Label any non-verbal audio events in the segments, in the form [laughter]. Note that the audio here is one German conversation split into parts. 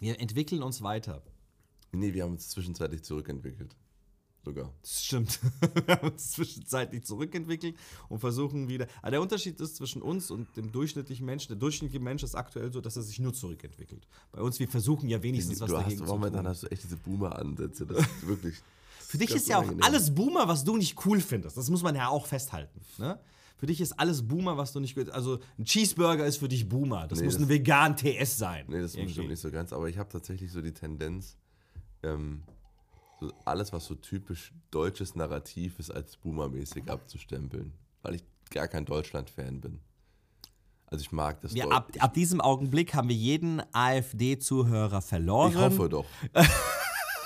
Wir entwickeln uns weiter. Nee, wir haben uns zwischenzeitlich zurückentwickelt. Sogar. Das stimmt. [laughs] wir haben uns zwischenzeitlich zurückentwickelt und versuchen wieder. Aber der Unterschied ist zwischen uns und dem durchschnittlichen Menschen. Der durchschnittliche Mensch ist aktuell so, dass er sich nur zurückentwickelt. Bei uns, wir versuchen ja wenigstens du was hast, dagegen zu Moment, tun. dann hast du echt diese Boomer-Ansätze. Das ist wirklich. [laughs] Für dich ist ja auch alles Boomer, was du nicht cool findest. Das muss man ja auch festhalten. Ne? Für dich ist alles Boomer, was du nicht. Also ein Cheeseburger ist für dich Boomer. Das Nee, muss das- ein vegan TS sein. Nee, das Irgendwie. stimmt nicht so ganz. Aber ich habe tatsächlich so die Tendenz, ähm, so alles, was so typisch deutsches Narrativ ist, als Boomer-mäßig abzustempeln. Weil ich gar kein Deutschland-Fan bin. Also ich mag das Deu- ab, ab diesem Augenblick haben wir jeden AfD-Zuhörer verloren. Ich hoffe doch.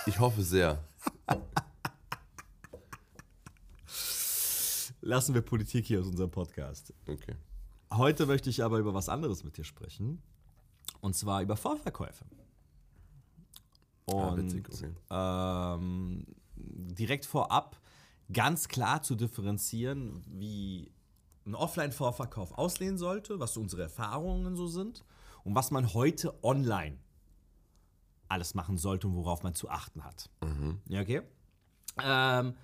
ich hoffe sehr. [laughs] Lassen wir Politik hier aus unserem Podcast. Okay. Heute möchte ich aber über was anderes mit dir sprechen. Und zwar über Vorverkäufe. Und Ah, witzig, okay. ähm, direkt vorab ganz klar zu differenzieren, wie ein Offline-Vorverkauf aussehen sollte, was so unsere Erfahrungen so sind und was man heute online alles machen sollte und worauf man zu achten hat. Ja, okay? Ähm,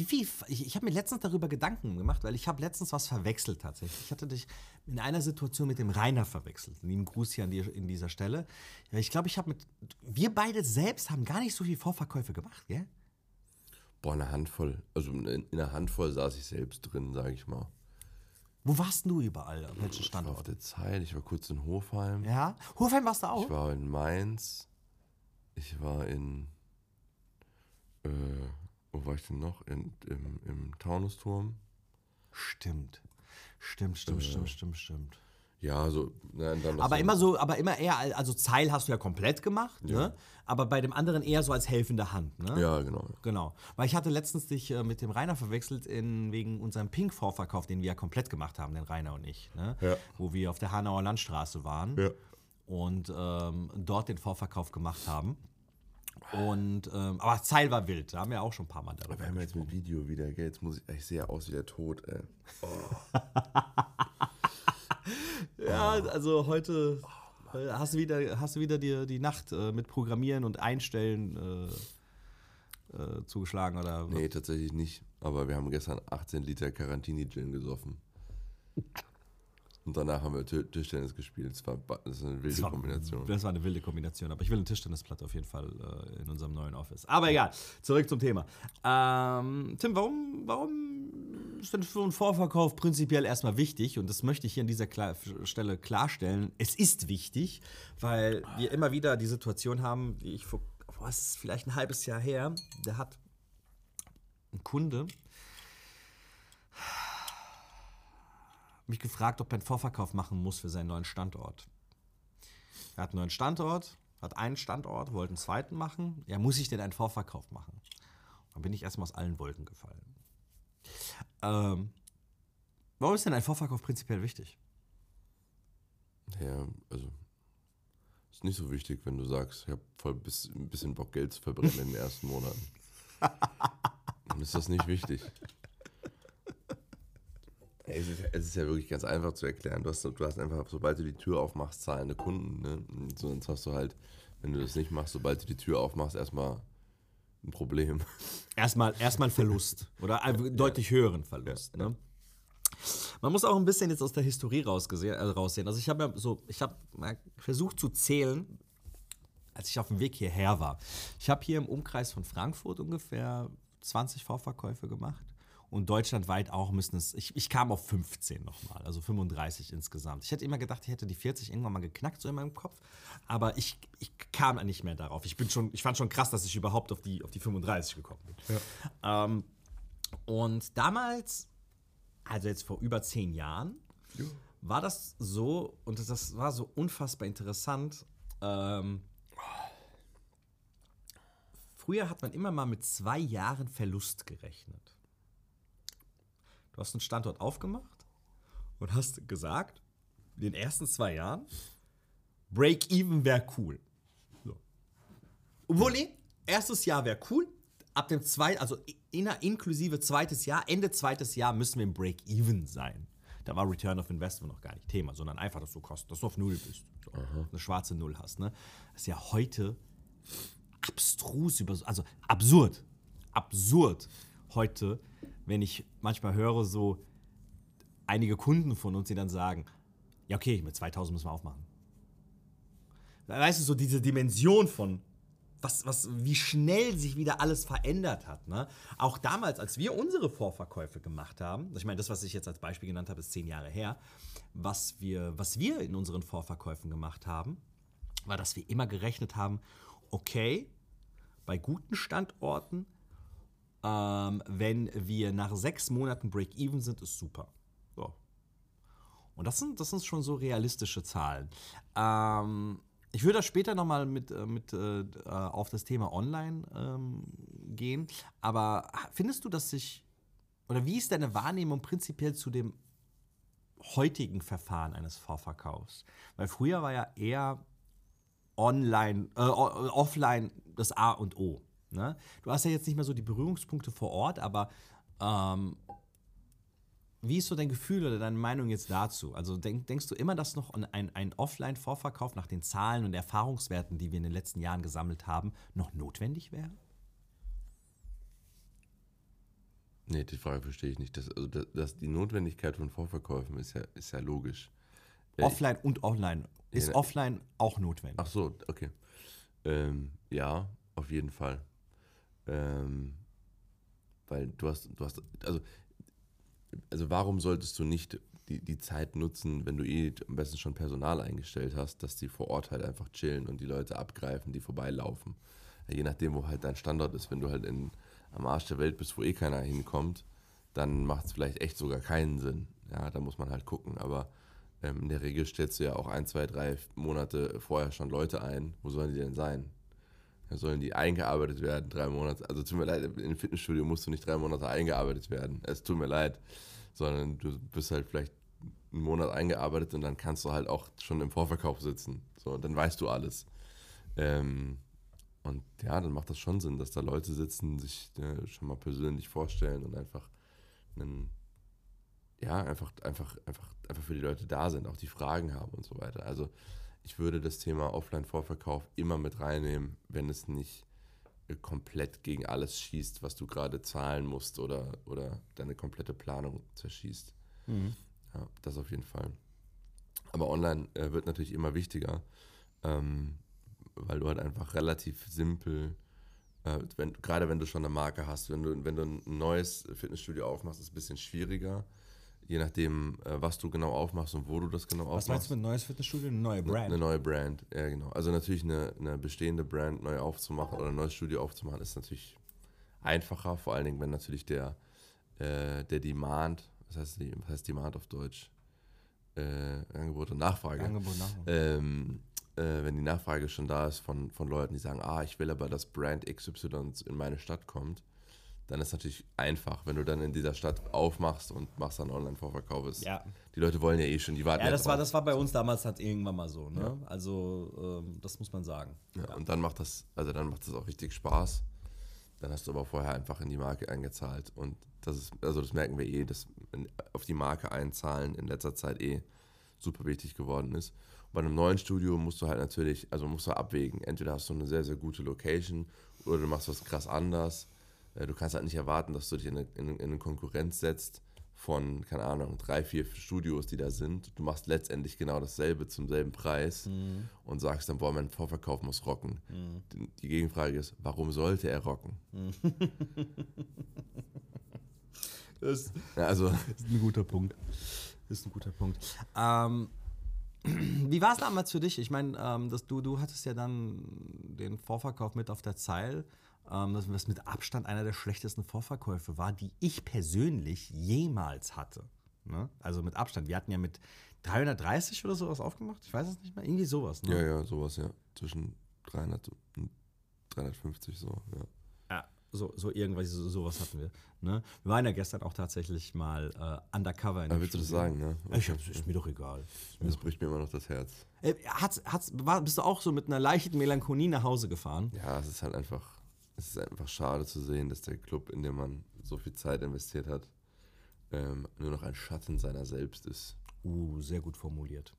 wie viel, ich, ich habe mir letztens darüber Gedanken gemacht, weil ich habe letztens was verwechselt tatsächlich. Ich hatte dich in einer Situation mit dem Rainer verwechselt. Lieben Gruß hier an dir in dieser Stelle. Ich glaube, ich habe mit, wir beide selbst haben gar nicht so viel Vorverkäufe gemacht, gell? Boah, eine Handvoll. Also in, in einer Handvoll saß ich selbst drin, sage ich mal. Wo warst du überall? An welchen Ich war auf Standort? der Zeit, ich war kurz in Hofheim. Ja? Hofheim warst du auch? Ich war in Mainz. Ich war in. Äh, wo war ich denn noch? In, im, Im Taunusturm. Stimmt. Stimmt, stimmt, stimmt, stimmt, stimmt. Ja, so. Nein, Aber so, immer so, aber immer eher, als- also Zeil hast du ja komplett gemacht, ne? Aber bei dem anderen eher so als helfende Hand, ne? Ja, genau. Genau. Weil ich hatte letztens dich äh, mit dem Rainer verwechselt in, wegen unserem Pink-Vorverkauf, den wir ja komplett gemacht haben, den Rainer und ich. Ne? Ja. Wo wir auf der Hanauer Landstraße waren Ja. und ähm, dort den Vorverkauf gemacht haben. Und, ähm, aber Zeil war wild, da haben wir auch schon ein paar Mal darüber Wir haben jetzt mit Video wieder, gell? Jetzt muss ich. Ich sehe aus wie der Tod, ey. [laughs] Ja, also heute äh, hast du wieder, hast du wieder die, die Nacht äh, mit Programmieren und Einstellen äh, äh, zugeschlagen oder? Nee, tatsächlich nicht. Aber wir haben gestern 18 Liter Carantini-Gin gesoffen. Und danach haben wir Ti- Tischtennis gespielt. Das war das eine wilde Das war, Kombination. das war eine wilde Kombination, aber ich will eine Tischtennisplatte auf jeden Fall äh, in unserem neuen Office. Aber egal, zurück zum Thema. Ähm, Tim, warum, warum ist denn für einen Vorverkauf prinzipiell erstmal wichtig? Und das möchte ich hier an dieser Kla Stelle klarstellen. Es ist wichtig, weil wir immer wieder die Situation haben, die ich vor, was ist vielleicht ein halbes Jahr her, der hat ein Kunde mich gefragt, ob er einen Vorverkauf machen muss für seinen neuen Standort. Er hat einen neuen Standort, hat einen Standort, wollte einen zweiten machen. Ja, muss ich denn einen Vorverkauf machen? Dann bin ich erstmal aus allen Wolken gefallen. Ähm, warum ist denn ein Vorverkauf prinzipiell wichtig? Ja, also. Ist nicht so wichtig, wenn du sagst, ich habe voll bis, ein bisschen Bock, Geld zu verbrennen in den ersten Monaten. [laughs] Dann ist das nicht wichtig. Es ist, es ist ja wirklich ganz einfach zu erklären. Du hast, du hast einfach, sobald du die Tür aufmachst, zahlende Kunden. Ne? Sonst hast du halt, wenn du das nicht machst, sobald du die Tür aufmachst, erstmal ein Problem. [laughs] Erstmal, erstmal ein Verlust oder einen deutlich höheren Verlust. Ne? Man muss auch ein bisschen jetzt aus der Historie rausgesehen, äh, raussehen. Also ich habe ja so, ich habe versucht zu zählen, als ich auf dem Weg hierher war. Ich habe hier im Umkreis von Frankfurt ungefähr 20 Vorverkäufe gemacht. Und deutschlandweit auch müssen es, ich, ich kam auf 15 nochmal, also 35 insgesamt. Ich hätte immer gedacht, ich hätte die 40 irgendwann mal geknackt, so in meinem Kopf. Aber ich, ich kam nicht mehr darauf. Ich bin schon, ich fand schon krass, dass ich überhaupt auf die, auf die 35 gekommen bin. Ähm, und damals, also jetzt vor über zehn Jahren, war das so, und das war so unfassbar interessant. Ähm, früher hat man immer mal mit zwei Jahren Verlust gerechnet. Du hast einen Standort aufgemacht und hast gesagt, in den ersten zwei Jahren, Break-Even wäre cool. So. Obwohl, nee, erstes Jahr wäre cool. Ab dem zweiten, also in, inklusive zweites Jahr, Ende zweites Jahr müssen wir im Break-Even sein. Da war Return of Investment noch gar nicht Thema, sondern einfach, dass du kostet, dass du auf Null bist. So, eine schwarze Null hast. Ne? Das ist ja heute abstrus, über, also absurd. Absurd heute, wenn ich manchmal höre, so einige Kunden von uns, die dann sagen, ja okay, mit 2000 müssen wir aufmachen. Weißt du, so diese Dimension von, was, was, wie schnell sich wieder alles verändert hat. Ne? Auch damals, als wir unsere Vorverkäufe gemacht haben, ich meine, das, was ich jetzt als Beispiel genannt habe, ist zehn Jahre her, was wir, was wir in unseren Vorverkäufen gemacht haben, war, dass wir immer gerechnet haben, okay, bei guten Standorten, ähm, wenn wir nach sechs Monaten Break-Even sind, ist super. So. Und das sind, das sind schon so realistische Zahlen. Ähm, ich würde da später nochmal mit, äh, mit äh, auf das Thema Online ähm, gehen. Aber findest du, dass sich, oder wie ist deine Wahrnehmung prinzipiell zu dem heutigen Verfahren eines Vorverkaufs? Weil früher war ja eher online, äh, offline das A und O. Ne? Du hast ja jetzt nicht mehr so die Berührungspunkte vor Ort, aber ähm, wie ist so dein Gefühl oder deine Meinung jetzt dazu? Also denk, denkst du immer, dass noch ein, ein Offline-Vorverkauf nach den Zahlen und Erfahrungswerten, die wir in den letzten Jahren gesammelt haben, noch notwendig wäre? Nee, die Frage verstehe ich nicht. Das, also das, das, die Notwendigkeit von Vorverkäufen ist ja, ist ja logisch. Offline ich, und online. Ist ja, offline auch notwendig? Ach so, okay. Ähm, ja, auf jeden Fall. Ähm, weil du hast, du hast, also, also warum solltest du nicht die, die Zeit nutzen, wenn du eh am besten schon Personal eingestellt hast, dass die vor Ort halt einfach chillen und die Leute abgreifen, die vorbeilaufen. Ja, je nachdem, wo halt dein Standort ist, wenn du halt in, am Arsch der Welt bist, wo eh keiner hinkommt, dann macht es vielleicht echt sogar keinen Sinn. Ja, da muss man halt gucken. Aber ähm, in der Regel stellst du ja auch ein, zwei, drei Monate vorher schon Leute ein. Wo sollen die denn sein? Ja, sollen die eingearbeitet werden, drei Monate? Also tut mir leid, im Fitnessstudio musst du nicht drei Monate eingearbeitet werden. Es tut mir leid. Sondern du bist halt vielleicht einen Monat eingearbeitet und dann kannst du halt auch schon im Vorverkauf sitzen. So, dann weißt du alles. Ähm, und ja, dann macht das schon Sinn, dass da Leute sitzen, sich äh, schon mal persönlich vorstellen und einfach einen ja, einfach, einfach, einfach, einfach für die Leute da sind, auch die Fragen haben und so weiter. Also ich würde das Thema Offline-Vorverkauf immer mit reinnehmen, wenn es nicht äh, komplett gegen alles schießt, was du gerade zahlen musst oder, oder deine komplette Planung zerschießt. Mhm. Ja, das auf jeden Fall. Aber online äh, wird natürlich immer wichtiger, ähm, weil du halt einfach relativ simpel, äh, wenn, gerade wenn du schon eine Marke hast, wenn du, wenn du ein neues Fitnessstudio aufmachst, ist es ein bisschen schwieriger je nachdem, äh, was du genau aufmachst und wo du das genau aufmachst. Was meinst du mit neues Fitnessstudio? Eine neue Brand? Eine, neue Brand, ja genau. Also natürlich eine, eine bestehende Brand neu aufzumachen oder ein neues Studio aufzumachen, ist natürlich einfacher, vor allen Dingen, wenn natürlich der, äh, der Demand, was heißt, was heißt Demand auf Deutsch? Äh, Angebot und Nachfrage. Angebot, Nachfrage. Ähm, äh, wenn die Nachfrage schon da ist von, von Leuten, die sagen, ah, ich will aber, dass Brand XY in meine Stadt kommt, dann ist es natürlich einfach, wenn du dann in dieser Stadt aufmachst und machst dann Online-Vorverkauf. Ja. Die Leute wollen ja eh schon, die warten ja. das, war, das war bei uns damals halt irgendwann mal so. Ne? Ja. Also, ähm, das muss man sagen. Ja, ja, Und dann macht das, also dann macht das auch richtig Spaß. Dann hast du aber vorher einfach in die Marke eingezahlt. Und das ist, also das merken wir eh, dass auf die Marke einzahlen in letzter Zeit eh super wichtig geworden ist. Und bei einem neuen Studio musst du halt natürlich, also musst du abwägen. Entweder hast du eine sehr, sehr gute Location oder du machst was krass anders du kannst halt nicht erwarten, dass du dich in eine, in eine Konkurrenz setzt von, keine Ahnung, drei, vier Studios, die da sind. Du machst letztendlich genau dasselbe zum selben Preis mhm. und sagst dann, boah, mein Vorverkauf muss rocken. Mhm. Die, die, Gegenfrage ist, warum sollte er rocken? Mhm. [laughs] das, ja, also, [laughs] ist ein guter Punkt. Das ist ein guter Punkt. Ähm, [clears throat] wie war es damals für dich? Ich meine, ähm, du, du hattest ja dann den Vorverkauf mit auf der Zeil ähm, was mit Abstand einer der schlechtesten Vorverkäufe war, die ich persönlich jemals hatte. Ne? Also mit Abstand. Wir hatten ja mit 330 oder sowas aufgemacht. Ich weiß es nicht mehr. Irgendwie sowas. Ne? Ja, ja, sowas, ja. Zwischen 300 und 350 so, ja. So, so irgendwas, so, sowas hatten wir. Ne? Wir waren ja gestern auch tatsächlich mal äh, undercover in Aber dem willst du das Studio. sagen, ne? Ich hab, ist mir doch egal. Das bricht mir immer noch das Herz. Äh, hat's, hat's, war, bist du auch so mit einer leichten Melancholie nach Hause gefahren? Ja, es ist halt einfach, es ist einfach schade zu sehen, dass der Club, in dem man so viel Zeit investiert hat, ähm, nur noch ein Schatten seiner selbst ist. Uh, sehr gut formuliert.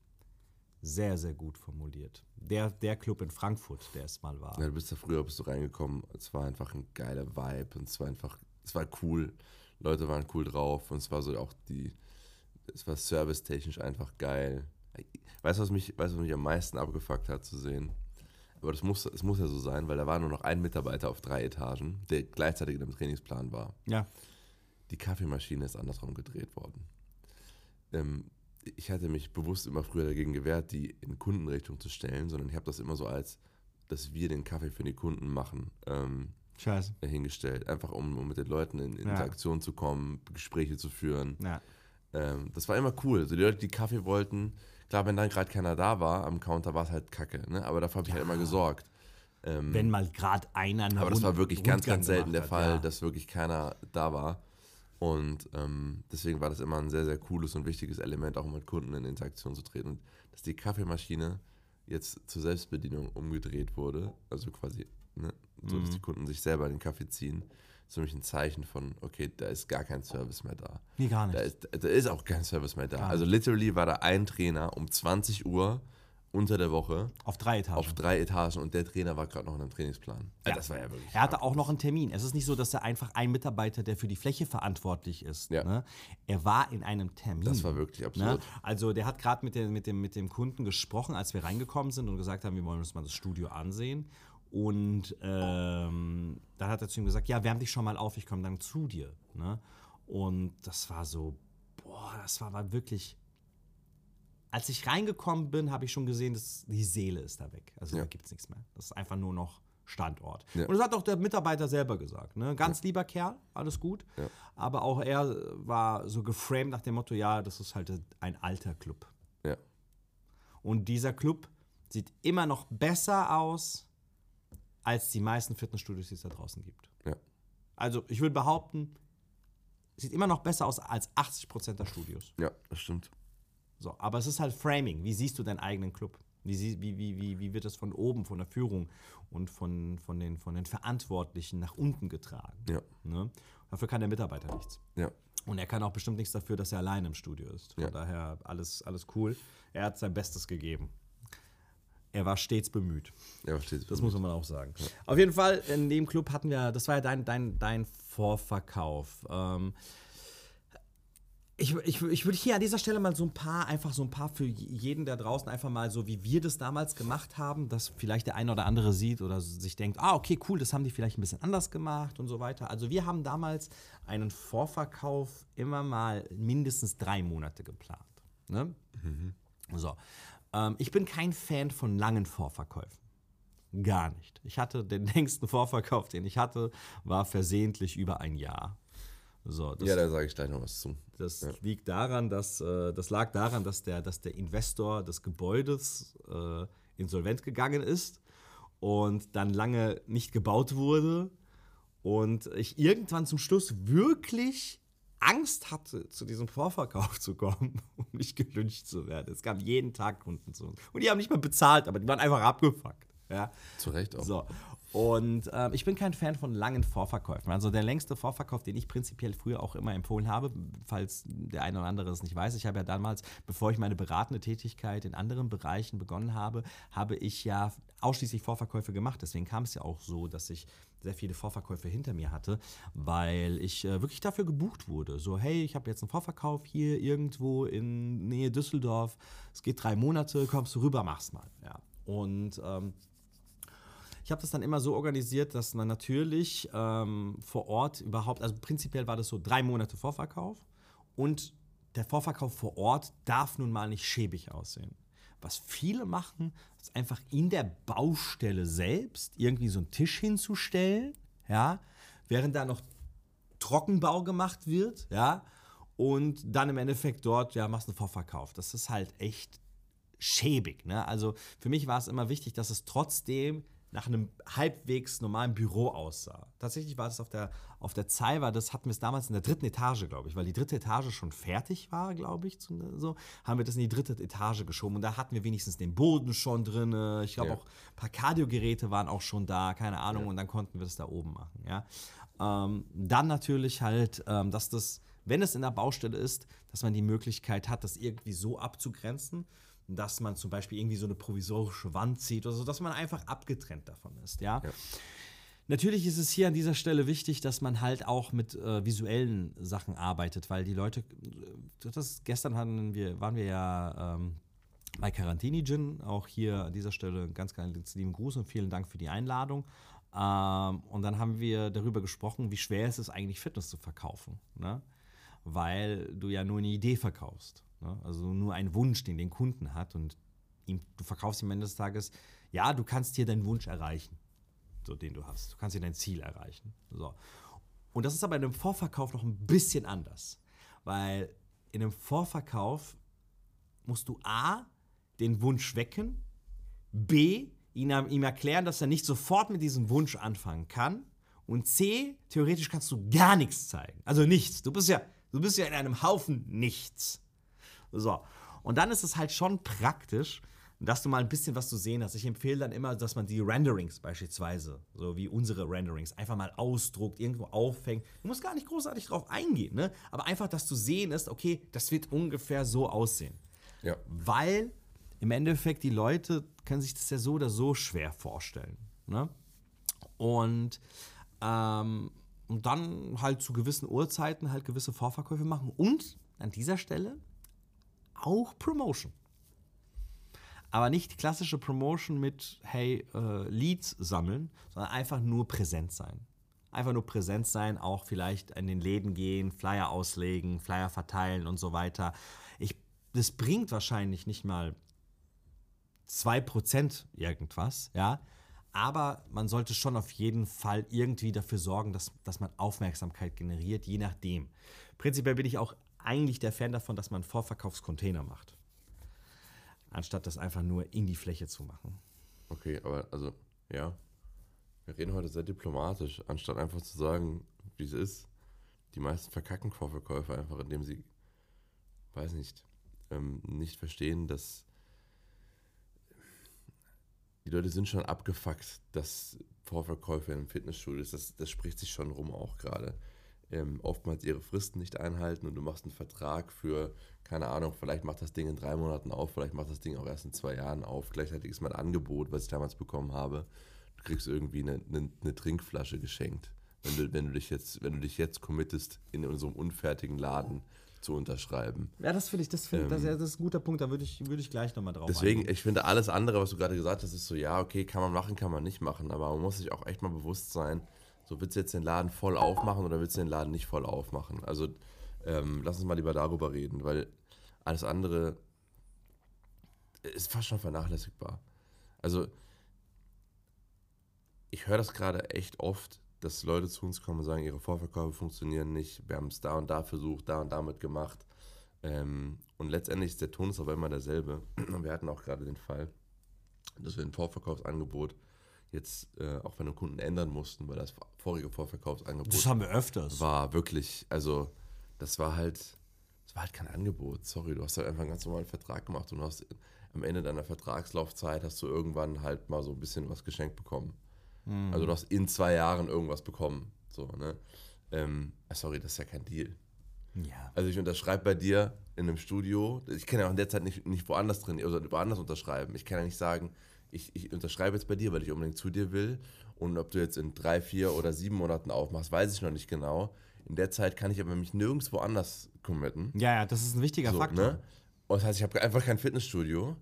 Sehr, sehr gut formuliert. Der, der Club in Frankfurt, der es mal war. Ja, du bist da früher bist du reingekommen, es war einfach ein geiler Vibe und es war einfach, es war cool. Leute waren cool drauf und es war so auch die, es war servicetechnisch einfach geil. Weißt du, was mich, weißt, du, was mich am meisten abgefuckt hat zu sehen? Aber das muss, es muss ja so sein, weil da war nur noch ein Mitarbeiter auf drei Etagen, der gleichzeitig in dem Trainingsplan war. Ja. Die Kaffeemaschine ist andersrum gedreht worden. Ähm, ich hatte mich bewusst immer früher dagegen gewehrt, die in Kundenrichtung zu stellen, sondern ich habe das immer so als, dass wir den Kaffee für die Kunden machen, ähm, Scheiße. hingestellt. Einfach um, um mit den Leuten in Interaktion zu kommen, Gespräche zu führen. Ja. Ähm, das war immer cool. Also die Leute, die Kaffee wollten, klar, wenn dann gerade keiner da war am Counter, war es halt kacke. Ne? Aber dafür habe ich halt immer gesorgt. Ähm, Wenn mal gerade einer eine aber das war wirklich ganz, Rundgang ganz selten der hat, Fall, ja. dass wirklich keiner da war. Und ähm, deswegen war das immer ein sehr, sehr cooles und wichtiges Element, auch mit Kunden in Interaktion zu treten. Und dass die Kaffeemaschine jetzt zur Selbstbedienung umgedreht wurde, also quasi, ne, so dass die Mhm. Kunden sich selber den Kaffee ziehen, ist für mich ein Zeichen von, okay, da ist gar kein Service mehr da. Nee, gar nicht. Da ist, da ist auch kein Service mehr da. Gar also literally war da ein Trainer um 20 Uhr unter der Woche Auf drei Etagen. auf drei Etagen und der Trainer war gerade noch in einem Trainingsplan. Ja. Also das war ja wirklich. Er hatte auch noch einen Termin. Es ist nicht so, dass er einfach ein Mitarbeiter, der für die Fläche verantwortlich ist. Ja. Ne? Er war in einem Termin. Das war wirklich Ne? absurd. Also der hat gerade mit, mit, dem, mit dem Kunden gesprochen, als wir reingekommen sind und gesagt haben, wir wollen uns mal das Studio ansehen. Und ähm, dann hat er zu ihm gesagt, ja, wärm dich schon mal auf, ich komme dann zu dir. Ne? Und das war so, boah, das war, war wirklich... Als ich reingekommen bin, habe ich schon gesehen, dass die Seele ist da weg. Also Ja. da gibt es nichts mehr. Das ist einfach nur noch Standort. Ja. Und das hat auch der Mitarbeiter selber gesagt. Ne? Ganz lieber Kerl, alles gut. Ja. Aber auch er war so geframed nach dem Motto, ja, das ist halt ein alter Club. Ja. Und dieser Club sieht immer noch besser aus als die meisten Fitnessstudios, die es da draußen gibt. Ja. Also ich würde behaupten, sieht immer noch besser aus als 80% der Studios. Ja, das stimmt. So, aber es ist halt Framing. Wie siehst du deinen eigenen Club? Wie, wie, wie, wie, wie wird das von oben, von der Führung und von, von, den, von den Verantwortlichen nach unten getragen? Ja. Ne? Dafür kann der Mitarbeiter nichts. Ja. Und er kann auch bestimmt nichts dafür, dass er allein im Studio ist. Von Ja. daher alles, alles cool. Er hat sein Bestes gegeben. Er war stets bemüht. Ja, versteht Das muss man auch sagen. Auf jeden Fall, in dem Club hatten wir, das war ja dein, dein, dein Vorverkauf. Ähm, ich, ich, ich würde hier an dieser Stelle mal so ein paar, einfach so ein paar für jeden da draußen, einfach mal so, wie wir das damals gemacht haben, dass vielleicht der eine oder andere sieht oder sich denkt, ah, okay, cool, das haben die vielleicht ein bisschen anders gemacht und so weiter. Also wir haben damals einen Vorverkauf immer mal mindestens drei Monate geplant. Ne? So. Ähm, ich bin kein Fan von langen Vorverkäufen. Gar nicht. Ich hatte den [laughs] längsten Vorverkauf, den ich hatte, war versehentlich über ein Jahr. So, das, Ja, da sage ich gleich noch was zu. das liegt daran, dass äh, das lag daran, dass der, dass der Investor des Gebäudes äh, insolvent gegangen ist und dann lange nicht gebaut wurde und ich irgendwann zum Schluss wirklich Angst hatte, zu diesem Vorverkauf zu kommen, [laughs] um nicht gelünscht zu werden. Es kamen jeden Tag Kunden zu uns. Und die haben nicht mal bezahlt, aber die waren einfach abgefuckt. Ja. Zu Recht auch. So. Und ähm, ich bin kein Fan von langen Vorverkäufen. Also der längste Vorverkauf, den ich prinzipiell früher auch immer empfohlen habe, falls der eine oder andere es nicht weiß, ich habe ja damals, bevor ich meine beratende Tätigkeit in anderen Bereichen begonnen habe, habe ich ja ausschließlich Vorverkäufe gemacht. Deswegen kam es ja auch so, dass ich sehr viele Vorverkäufe hinter mir hatte, weil ich äh, wirklich dafür gebucht wurde. So, hey, ich habe jetzt einen Vorverkauf hier irgendwo in Nähe Düsseldorf. Es geht drei Monate, kommst du rüber, mach's mal. Ja. Und ähm, habe das dann immer so organisiert, dass man natürlich ähm, vor Ort überhaupt, also prinzipiell war das so drei Monate Vorverkauf und der Vorverkauf vor Ort darf nun mal nicht schäbig aussehen. Was viele machen, ist einfach in der Baustelle selbst irgendwie so einen Tisch hinzustellen, ja, während da noch Trockenbau gemacht wird, ja, und dann im Endeffekt dort, ja, machst du einen Vorverkauf. Das ist halt echt schäbig, ne? Also für mich war es immer wichtig, dass es trotzdem nach einem halbwegs normalen Büro aussah. Tatsächlich war das auf der, auf der Zei, war das hatten wir es damals in der dritten Etage, glaube ich, weil die dritte Etage schon fertig war, glaube ich, so, haben wir das in die dritte Etage geschoben und da hatten wir wenigstens den Boden schon drin, ich glaube Ja. auch ein paar Kardiogeräte waren auch schon da, keine Ahnung, Ja. und dann konnten wir das da oben machen, ja. Ähm, dann natürlich halt, ähm, dass das, wenn es in der Baustelle ist, dass man die Möglichkeit hat, das irgendwie so abzugrenzen, dass man zum Beispiel irgendwie so eine provisorische Wand zieht oder so, dass man einfach abgetrennt davon ist, ja. Ja. Natürlich ist es hier an dieser Stelle wichtig, dass man halt auch mit äh, visuellen Sachen arbeitet, weil die Leute, äh, das gestern hatten wir, waren wir ja ähm, bei Carantini Gin, auch hier an dieser Stelle ganz, ganz lieben Gruß und vielen Dank für die Einladung. Ähm, und dann haben wir darüber gesprochen, wie schwer es ist eigentlich Fitness zu verkaufen, ne? weil du ja nur eine Idee verkaufst, ne? also nur einen Wunsch, den den Kunden hat und ihm, du verkaufst ihm am Ende des Tages, ja, du kannst hier deinen Wunsch erreichen so den du hast. Du kannst dir dein Ziel erreichen. So. Und das ist aber in einem Vorverkauf noch ein bisschen anders. Weil in einem Vorverkauf musst du A, den Wunsch wecken, B, ihn, ihm erklären, dass er nicht sofort mit diesem Wunsch anfangen kann und C, theoretisch kannst du gar nichts zeigen. Also nichts. Du bist ja, du bist ja in einem Haufen nichts. So. Und dann ist es halt schon praktisch, dass du mal ein bisschen was zu sehen hast. Ich empfehle dann immer, dass man die Renderings beispielsweise, so wie unsere Renderings, einfach mal ausdruckt, irgendwo aufhängt. Du musst gar nicht großartig drauf eingehen, ne? aber einfach, dass zu sehen ist, okay, das wird ungefähr so aussehen. Ja. Weil im Endeffekt die Leute können sich das ja so oder so schwer vorstellen. Ne? Und, ähm, und dann halt zu gewissen Uhrzeiten halt gewisse Vorverkäufe machen und an dieser Stelle auch Promotion. Aber nicht klassische Promotion mit, hey, äh, Leads sammeln, sondern einfach nur präsent sein. Einfach nur präsent sein, auch vielleicht in den Läden gehen, Flyer auslegen, Flyer verteilen und so weiter. Ich, das bringt wahrscheinlich nicht mal 2% irgendwas, ja. Aber man sollte schon auf jeden Fall irgendwie dafür sorgen, dass, dass man Aufmerksamkeit generiert, je nachdem. Prinzipiell bin ich auch eigentlich der Fan davon, dass man Vorverkaufscontainer macht. Anstatt das einfach nur in die Fläche zu machen. Okay, aber also, ja. Wir reden heute sehr diplomatisch, anstatt einfach zu sagen, wie es ist. Die meisten verkacken Vorverkäufe einfach, indem sie, weiß nicht, ähm, nicht verstehen, dass die Leute sind schon abgefuckt, dass Vorverkäufe im Fitnessstudio ist. Das, das spricht sich schon rum auch gerade. Ähm, oftmals ihre Fristen nicht einhalten und du machst einen Vertrag für, keine Ahnung, vielleicht macht das Ding in drei Monaten auf, vielleicht macht das Ding auch erst in zwei Jahren auf. Gleichzeitig ist mein Angebot, was ich damals bekommen habe, du kriegst irgendwie eine, eine, eine Trinkflasche geschenkt, wenn du, wenn, du dich jetzt, wenn du dich jetzt committest, in unserem unfertigen Laden zu unterschreiben. Ja, das finde ich, das, find, das, das ist ein guter Punkt, da würde ich, würd ich gleich nochmal drauf Deswegen, eingehen. ich finde alles andere, was du gerade gesagt hast, ist so, ja, okay, kann man machen, kann man nicht machen, aber man muss sich auch echt mal bewusst sein, so willst du jetzt den Laden voll aufmachen oder willst du den Laden nicht voll aufmachen? Also ähm, lass uns mal lieber darüber reden, weil alles andere ist fast schon vernachlässigbar. Also ich höre das gerade echt oft, dass Leute zu uns kommen und sagen, ihre Vorverkäufe funktionieren nicht, wir haben es da und da versucht, da und damit gemacht. Ähm, und letztendlich ist der Ton ist aber immer derselbe. [clears throat] Wir hatten auch gerade den Fall, dass wir ein Vorverkaufsangebot jetzt äh, auch bei einem Kunden ändern mussten, weil das vorige Vorverkaufsangebot Das haben wir öfters. war wirklich, also das war halt, das war halt kein Angebot. Sorry, du hast halt einfach einen ganz normalen Vertrag gemacht und hast am Ende deiner Vertragslaufzeit hast du irgendwann halt mal so ein bisschen was geschenkt bekommen. Also du hast in zwei Jahren irgendwas bekommen. So, ne? Ähm, sorry, das ist ja kein Deal. Ja. Also ich unterschreibe bei dir in einem Studio, ich kann ja auch in der Zeit nicht, nicht woanders drin, oder woanders unterschreiben. Ich kann ja nicht sagen, ich, ich unterschreibe jetzt bei dir, weil ich unbedingt zu dir will. Und ob du jetzt in drei, vier oder sieben Monaten aufmachst, weiß ich noch nicht genau. In der Zeit kann ich aber mich nirgendwo anders committen. ja, ja, das ist ein wichtiger So, Faktor. ne? Und das heißt, ich habe einfach kein Fitnessstudio.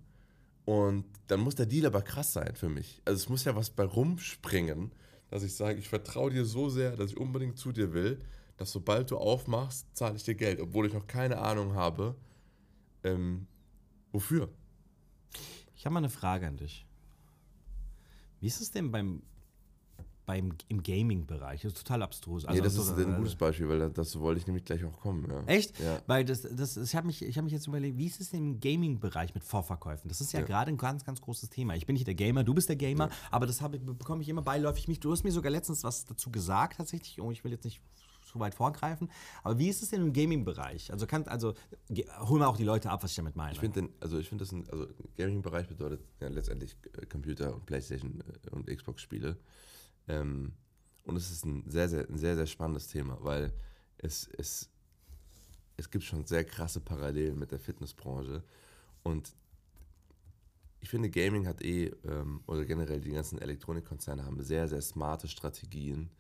Und dann muss der Deal aber krass sein für mich. Also es muss ja was bei rumspringen, dass ich sage, ich vertraue dir so sehr, dass ich unbedingt zu dir will, dass sobald du aufmachst, zahle ich dir Geld, obwohl ich noch keine Ahnung habe, ähm, wofür. Ich habe mal eine Frage an dich. Wie ist es denn beim, beim, im Gaming-Bereich. Das ist total abstrus. nee, das so- ist ein gutes Beispiel, weil da- das wollte ich nämlich gleich auch kommen. Ja. Echt? Ja. Weil das, das, ich habe mich, ich hab mich jetzt überlegt, wie ist es denn im Gaming-Bereich mit Vorverkäufen? Das ist ja, Ja. gerade ein ganz, ganz großes Thema. Ich bin nicht der Gamer, du bist der Gamer, aber das ich- bekomme ich immer beiläufig mich. Du hast mir sogar letztens was dazu gesagt, tatsächlich. Oh, ich will jetzt nicht zu weit vorgreifen. Aber wie ist es denn im Gaming-Bereich? Also, kann, also ge- hol mal auch die Leute ab, was ich damit meine. Ich finde, also ich finde das, ein, also Gaming-Bereich bedeutet ja letztendlich äh, Computer und PlayStation äh, und Xbox-Spiele. Ähm, und es ist ein sehr, sehr, ein sehr, sehr spannendes Thema, weil es, es, es gibt schon sehr krasse Parallelen mit der Fitnessbranche. Und ich finde, Gaming hat eh, ähm, oder generell die ganzen Elektronikkonzerne haben sehr, sehr smarte Strategien,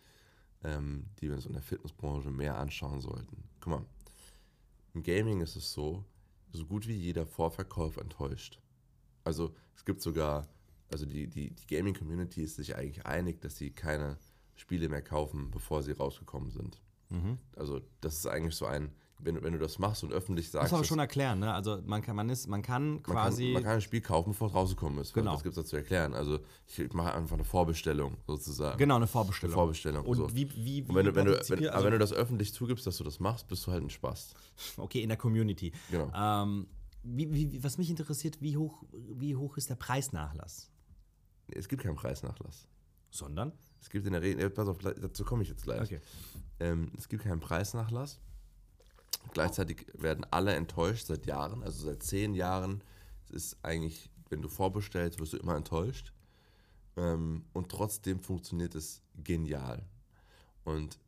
ähm, die wir uns in der Fitnessbranche mehr anschauen sollten. Guck mal, im Gaming ist es so, so gut wie jeder Vorverkauf enttäuscht. Also es gibt sogar, also die, die, die Gaming-Community ist sich eigentlich einig, dass sie keine Spiele mehr kaufen, bevor sie rausgekommen sind. Also das ist eigentlich so ein, wenn, du- wenn du das machst und öffentlich muss sagst, aber dass- schon erklären, ne? Also man kann, man ist, man kann man quasi. kann, man kann ein Spiel kaufen, bevor es rausgekommen ist. Genau. Das gibt es da zu erklären. Also ich, mache einfach eine Vorbestellung sozusagen. genau, eine Vorbestellung. Eine Vorbestellung. Und so. wie, wie, wie Und wenn du, wenn, du, wenn, aber also- wenn du das öffentlich zugibst, dass du das machst, bist du halt ein Spaß. Okay, in der Community. Genau. Ähm, wie, wie, was mich interessiert, wie hoch, wie hoch ist der Preisnachlass? Es gibt keinen Preisnachlass. Sondern? Es gibt in der Regel, pass auf, dazu komme ich jetzt gleich. Okay. Ähm, es gibt keinen Preisnachlass. Gleichzeitig werden alle enttäuscht seit Jahren, also seit zehn Jahren. Es ist eigentlich, wenn du vorbestellst, wirst du immer enttäuscht. Ähm, und trotzdem funktioniert es genial. Und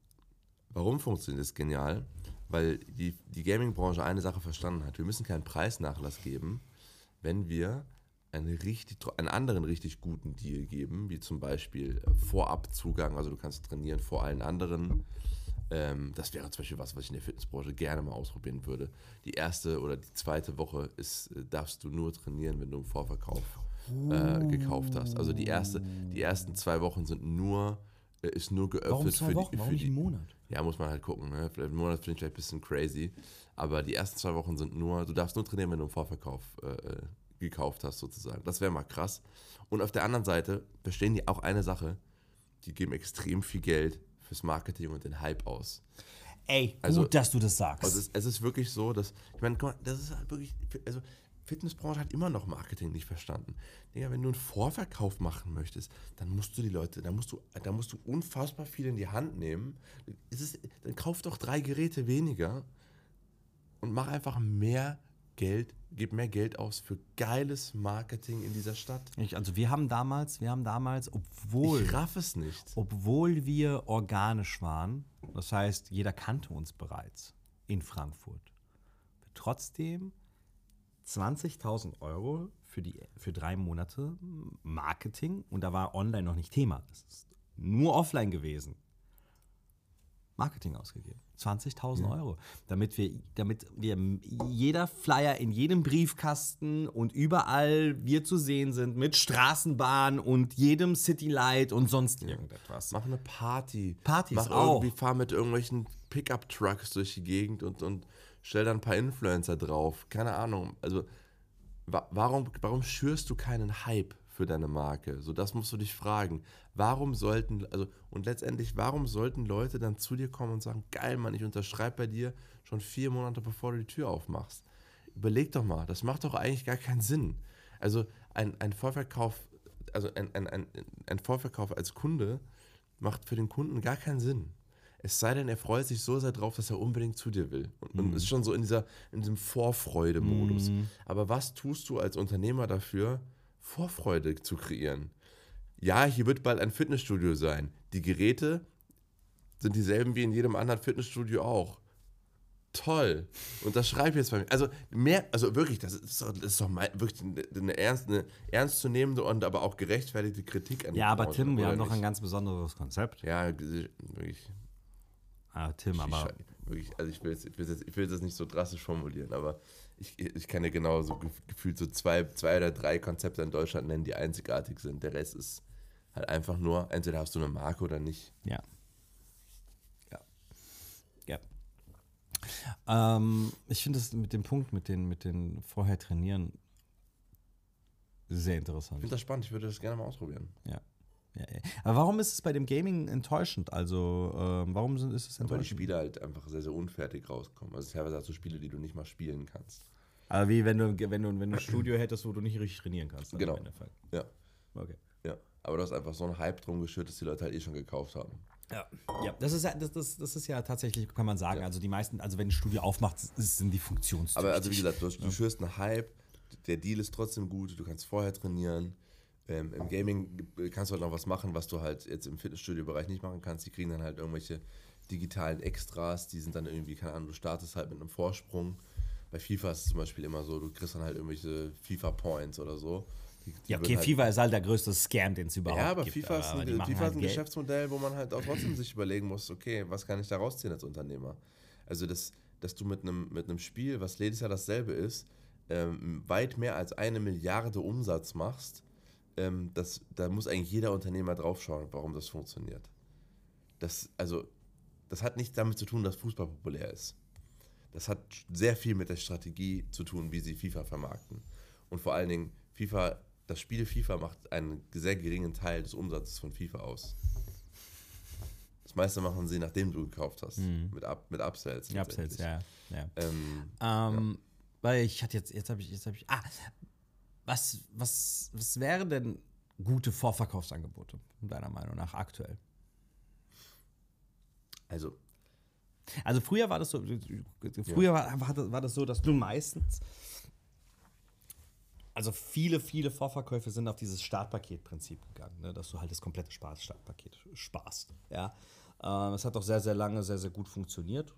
warum funktioniert es genial? Weil die, die Gaming-Branche eine Sache verstanden hat. Wir müssen keinen Preisnachlass geben, wenn wir einen, richtig, einen anderen richtig guten Deal geben, wie zum Beispiel Vorabzugang, also du kannst trainieren vor allen anderen. Ähm, das wäre zum Beispiel was, was ich in der Fitnessbranche gerne mal ausprobieren würde. Die erste oder die zweite Woche ist, äh, darfst du nur trainieren, wenn du im Vorverkauf äh, gekauft hast. Also die, erste, die ersten zwei Wochen sind nur, äh, ist nur geöffnet für die, für die, Monat? ja, muss man halt gucken. Ne? Vielleicht einen Monat finde ich vielleicht ein bisschen crazy. Aber die ersten zwei Wochen sind nur, du darfst nur trainieren, wenn du im Vorverkauf äh, äh, gekauft hast, sozusagen. Das wäre mal krass. Und auf der anderen Seite verstehen die auch eine Sache. Die geben extrem viel Geld fürs Marketing und den Hype aus. Ey, Also- gut, dass du das sagst. Also es, es ist wirklich so, dass, ich meine, das ist halt wirklich, also Fitnessbranche hat immer noch Marketing nicht verstanden. Digga, wenn du einen Vorverkauf machen möchtest, dann musst du die Leute, dann musst du, da musst du unfassbar viel in die Hand nehmen. Es ist, dann kauf doch drei Geräte weniger und mach einfach mehr Geld, gib mehr Geld aus für geiles Marketing in dieser Stadt. ich, also wir haben damals, wir haben damals, obwohl, Ich raff es nicht. obwohl wir organisch waren, das heißt, jeder kannte uns bereits in Frankfurt, trotzdem 20.000 Euro für, die, für drei Monate Marketing und da war online noch nicht Thema. Das ist nur offline gewesen. Marketing ausgegeben. 20.000 Euro. Damit wir, damit wir jeder Flyer in jedem Briefkasten und überall wir zu sehen sind mit Straßenbahn und jedem Citylight und sonst irgendetwas. Mach eine Party. Partys Mach auch. irgendwie, fahr mit irgendwelchen Pickup-Trucks durch die Gegend und, und stell da ein paar Influencer drauf. Keine Ahnung. Also, wa warum, warum schürst du keinen Hype für deine Marke? So, das musst du dich fragen. Warum sollten, also, und letztendlich, warum sollten Leute dann zu dir kommen und sagen, geil, Mann, ich unterschreibe bei dir schon vier Monate, bevor du die Tür aufmachst? Überleg doch mal, das macht doch eigentlich gar keinen Sinn. Also, ein, ein Vorverkauf, also ein, ein, ein, ein Vorverkauf als Kunde macht für den Kunden gar keinen Sinn. Es sei denn, er freut sich so sehr drauf, dass er unbedingt zu dir will. Und, und ist schon so in, dieser, in diesem Vorfreude-Modus. Aber was tust du als Unternehmer dafür, Vorfreude zu kreieren? Ja, hier wird bald ein Fitnessstudio sein. Die Geräte sind dieselben wie in jedem anderen Fitnessstudio auch. Toll. Und das schreibe ich jetzt bei mir. Also mehr, also wirklich, das ist doch, das ist doch mal, wirklich eine, ernst, eine ernstzunehmende und aber auch gerechtfertigte Kritik an Ja, aber Branche, Tim, wir haben noch ein ganz besonderes Konzept. Ja, wirklich. Ah, Tim, aber Ich, wirklich, also ich will, jetzt, ich, will jetzt, ich will das nicht so drastisch formulieren, aber ich, ich kann ja genau so gef- gefühlt so zwei, zwei oder drei Konzepte in Deutschland nennen, die einzigartig sind. Der Rest ist halt einfach nur, entweder hast du eine Marke oder nicht. Ja. Ja. Ja. Ähm, ich finde das mit dem Punkt, mit den, mit den vorher trainieren, sehr Ich interessant. finde das spannend, ich würde das gerne mal ausprobieren. Ja. Ja, ja. Aber warum ist es bei dem Gaming enttäuschend? Also, ähm, warum sind, ist es Weil die enttäuschend? Spiele halt einfach sehr, sehr unfertig rauskommen. Also teilweise hast du Spiele, die du nicht mal spielen kannst. Aber wie wenn du, wenn, du, wenn du ein Studio hättest, wo du nicht richtig trainieren kannst. Genau. Ja, Okay. Ja. Aber du hast einfach so einen Hype drum geschürt, dass die Leute halt eh schon gekauft haben. Ja, ja das, ist ja, das, das, das ist ja tatsächlich, kann man sagen, also die meisten, also wenn ein Studio aufmacht, sind die funktionstüchtig. Aber also wie gesagt, du, du schürst einen Hype, der Deal ist trotzdem gut, du kannst vorher trainieren. Ähm, Im Gaming kannst du halt noch was machen, was du halt jetzt im Fitnessstudio-Bereich nicht machen kannst. Die kriegen dann halt irgendwelche digitalen Extras, die sind dann irgendwie, keine Ahnung, du startest halt mit einem Vorsprung. Bei FIFA ist es zum Beispiel immer so, du kriegst dann halt irgendwelche FIFA-Points oder so. Die, die ja, okay, halt, FIFA ist halt der größte Scam, den es überhaupt Ja, aber gibt. FIFA ist aber ein, FIFA halt ist ein. Geschäftsmodell, wo man halt auch trotzdem sich überlegen muss, okay, was kann ich da rausziehen als Unternehmer? Also, dass, dass du mit einem, mit einem Spiel, was jedes Jahr dasselbe ist, ähm, weit mehr als eine Milliarde Umsatz machst, ähm, das, da muss eigentlich jeder Unternehmer draufschauen, warum das funktioniert. Das, also, das hat nichts damit zu tun, dass Fußball populär ist. Das hat sehr viel mit der Strategie zu tun, wie sie FIFA vermarkten. Und vor allen Dingen, FIFA, das Spiel FIFA macht einen sehr geringen Teil des Umsatzes von FIFA aus. Das meiste machen sie, nachdem du gekauft hast. Mit, Up, mit Upsells. Ja, Upsells, ja. ja. Ähm, Ähm, Weil ich hatte jetzt, jetzt habe ich, jetzt habe ich, ah, was, was, was wären denn gute Vorverkaufsangebote, deiner Meinung nach, aktuell? also, Also früher war das so, früher war, war, das, war das so, dass du meistens, also viele, viele Vorverkäufe sind auf dieses Startpaketprinzip gegangen, ne? dass du halt das komplette Spaß Startpaket sparst. Ja? Ähm, es hat auch sehr, sehr lange sehr, sehr gut funktioniert.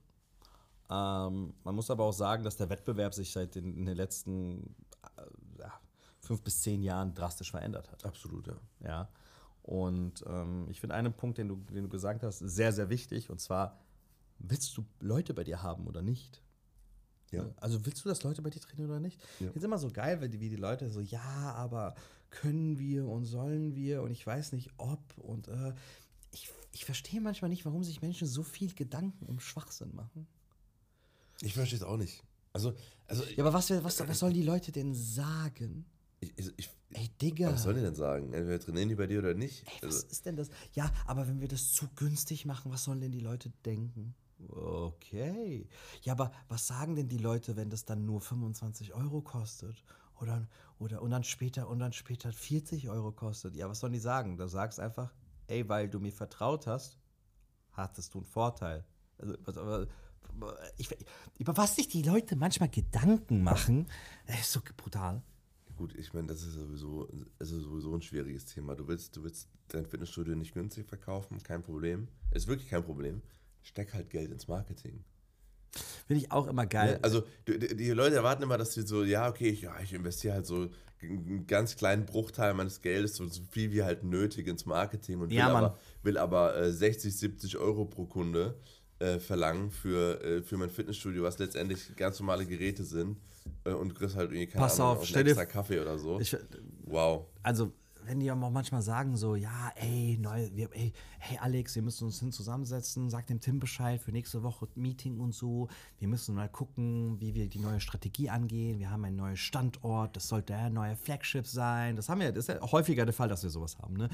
Ähm, man muss aber auch sagen, dass der Wettbewerb sich seit den, in den letzten äh, ja, fünf bis zehn Jahren drastisch verändert hat. absolut, ja. Ja. Und ähm, ich finde einen Punkt, den du, den du gesagt hast, sehr, sehr wichtig. Und zwar, willst du Leute bei dir haben oder nicht? Ja. Also willst du, dass Leute bei dir trainieren oder nicht? Ja. Jetzt immer so geil, weil die, wie die Leute so, ja, aber können wir und sollen wir und ich weiß nicht ob und äh, ich, ich verstehe manchmal nicht, warum sich Menschen so viel Gedanken um Schwachsinn machen. Ich verstehe es auch nicht. Also, also Ja, aber was, was, was sollen die Leute denn sagen? ich, ich, ich, Ey, Digga. was sollen die denn sagen? Entweder trainieren die bei dir oder nicht? Ey, was also, ist denn das? Ja, aber wenn wir das zu günstig machen, was sollen denn die Leute denken? Okay. Ja, aber was sagen denn die Leute, wenn das dann nur 25 Euro kostet? Oder, oder und dann später und dann später 40 Euro kostet? Ja, was sollen die sagen? Da sagst einfach, ey, weil du mir vertraut hast, hattest du einen Vorteil. Also, was, ich, über was sich die Leute manchmal Gedanken machen, ist so brutal. Gut, ich meine, das ist sowieso, es ist sowieso ein schwieriges Thema. Du willst, du willst dein Fitnessstudio nicht günstig verkaufen, kein Problem. Ist wirklich kein Problem. Steck halt Geld ins Marketing. Finde ich auch immer geil. Ne? Also die, Leute erwarten immer, dass sie so, ja, okay, ich, ja, ich investiere halt so einen ganz kleinen Bruchteil meines Geldes, so, so viel wie halt nötig ins Marketing und will Ja, Mann. aber, will aber äh, 60, 70 Euro pro Kunde äh, verlangen für, äh, für mein Fitnessstudio, was letztendlich ganz normale Geräte sind äh, und du kriegst halt irgendwie keine Pass Ahnung, auf, stell dir- Kaffee oder so. Ich, wow. also wenn die auch manchmal sagen so, ja, ey, neu, wir, ey, hey Alex, wir müssen uns hin zusammensetzen, sag dem Tim Bescheid für nächste Woche Meeting und so. Wir müssen mal gucken, wie wir die neue Strategie angehen. Wir haben einen neuen Standort, das sollte der neue Flagship sein. Das haben wir, das ist ja häufiger der Fall, dass wir sowas haben, ne?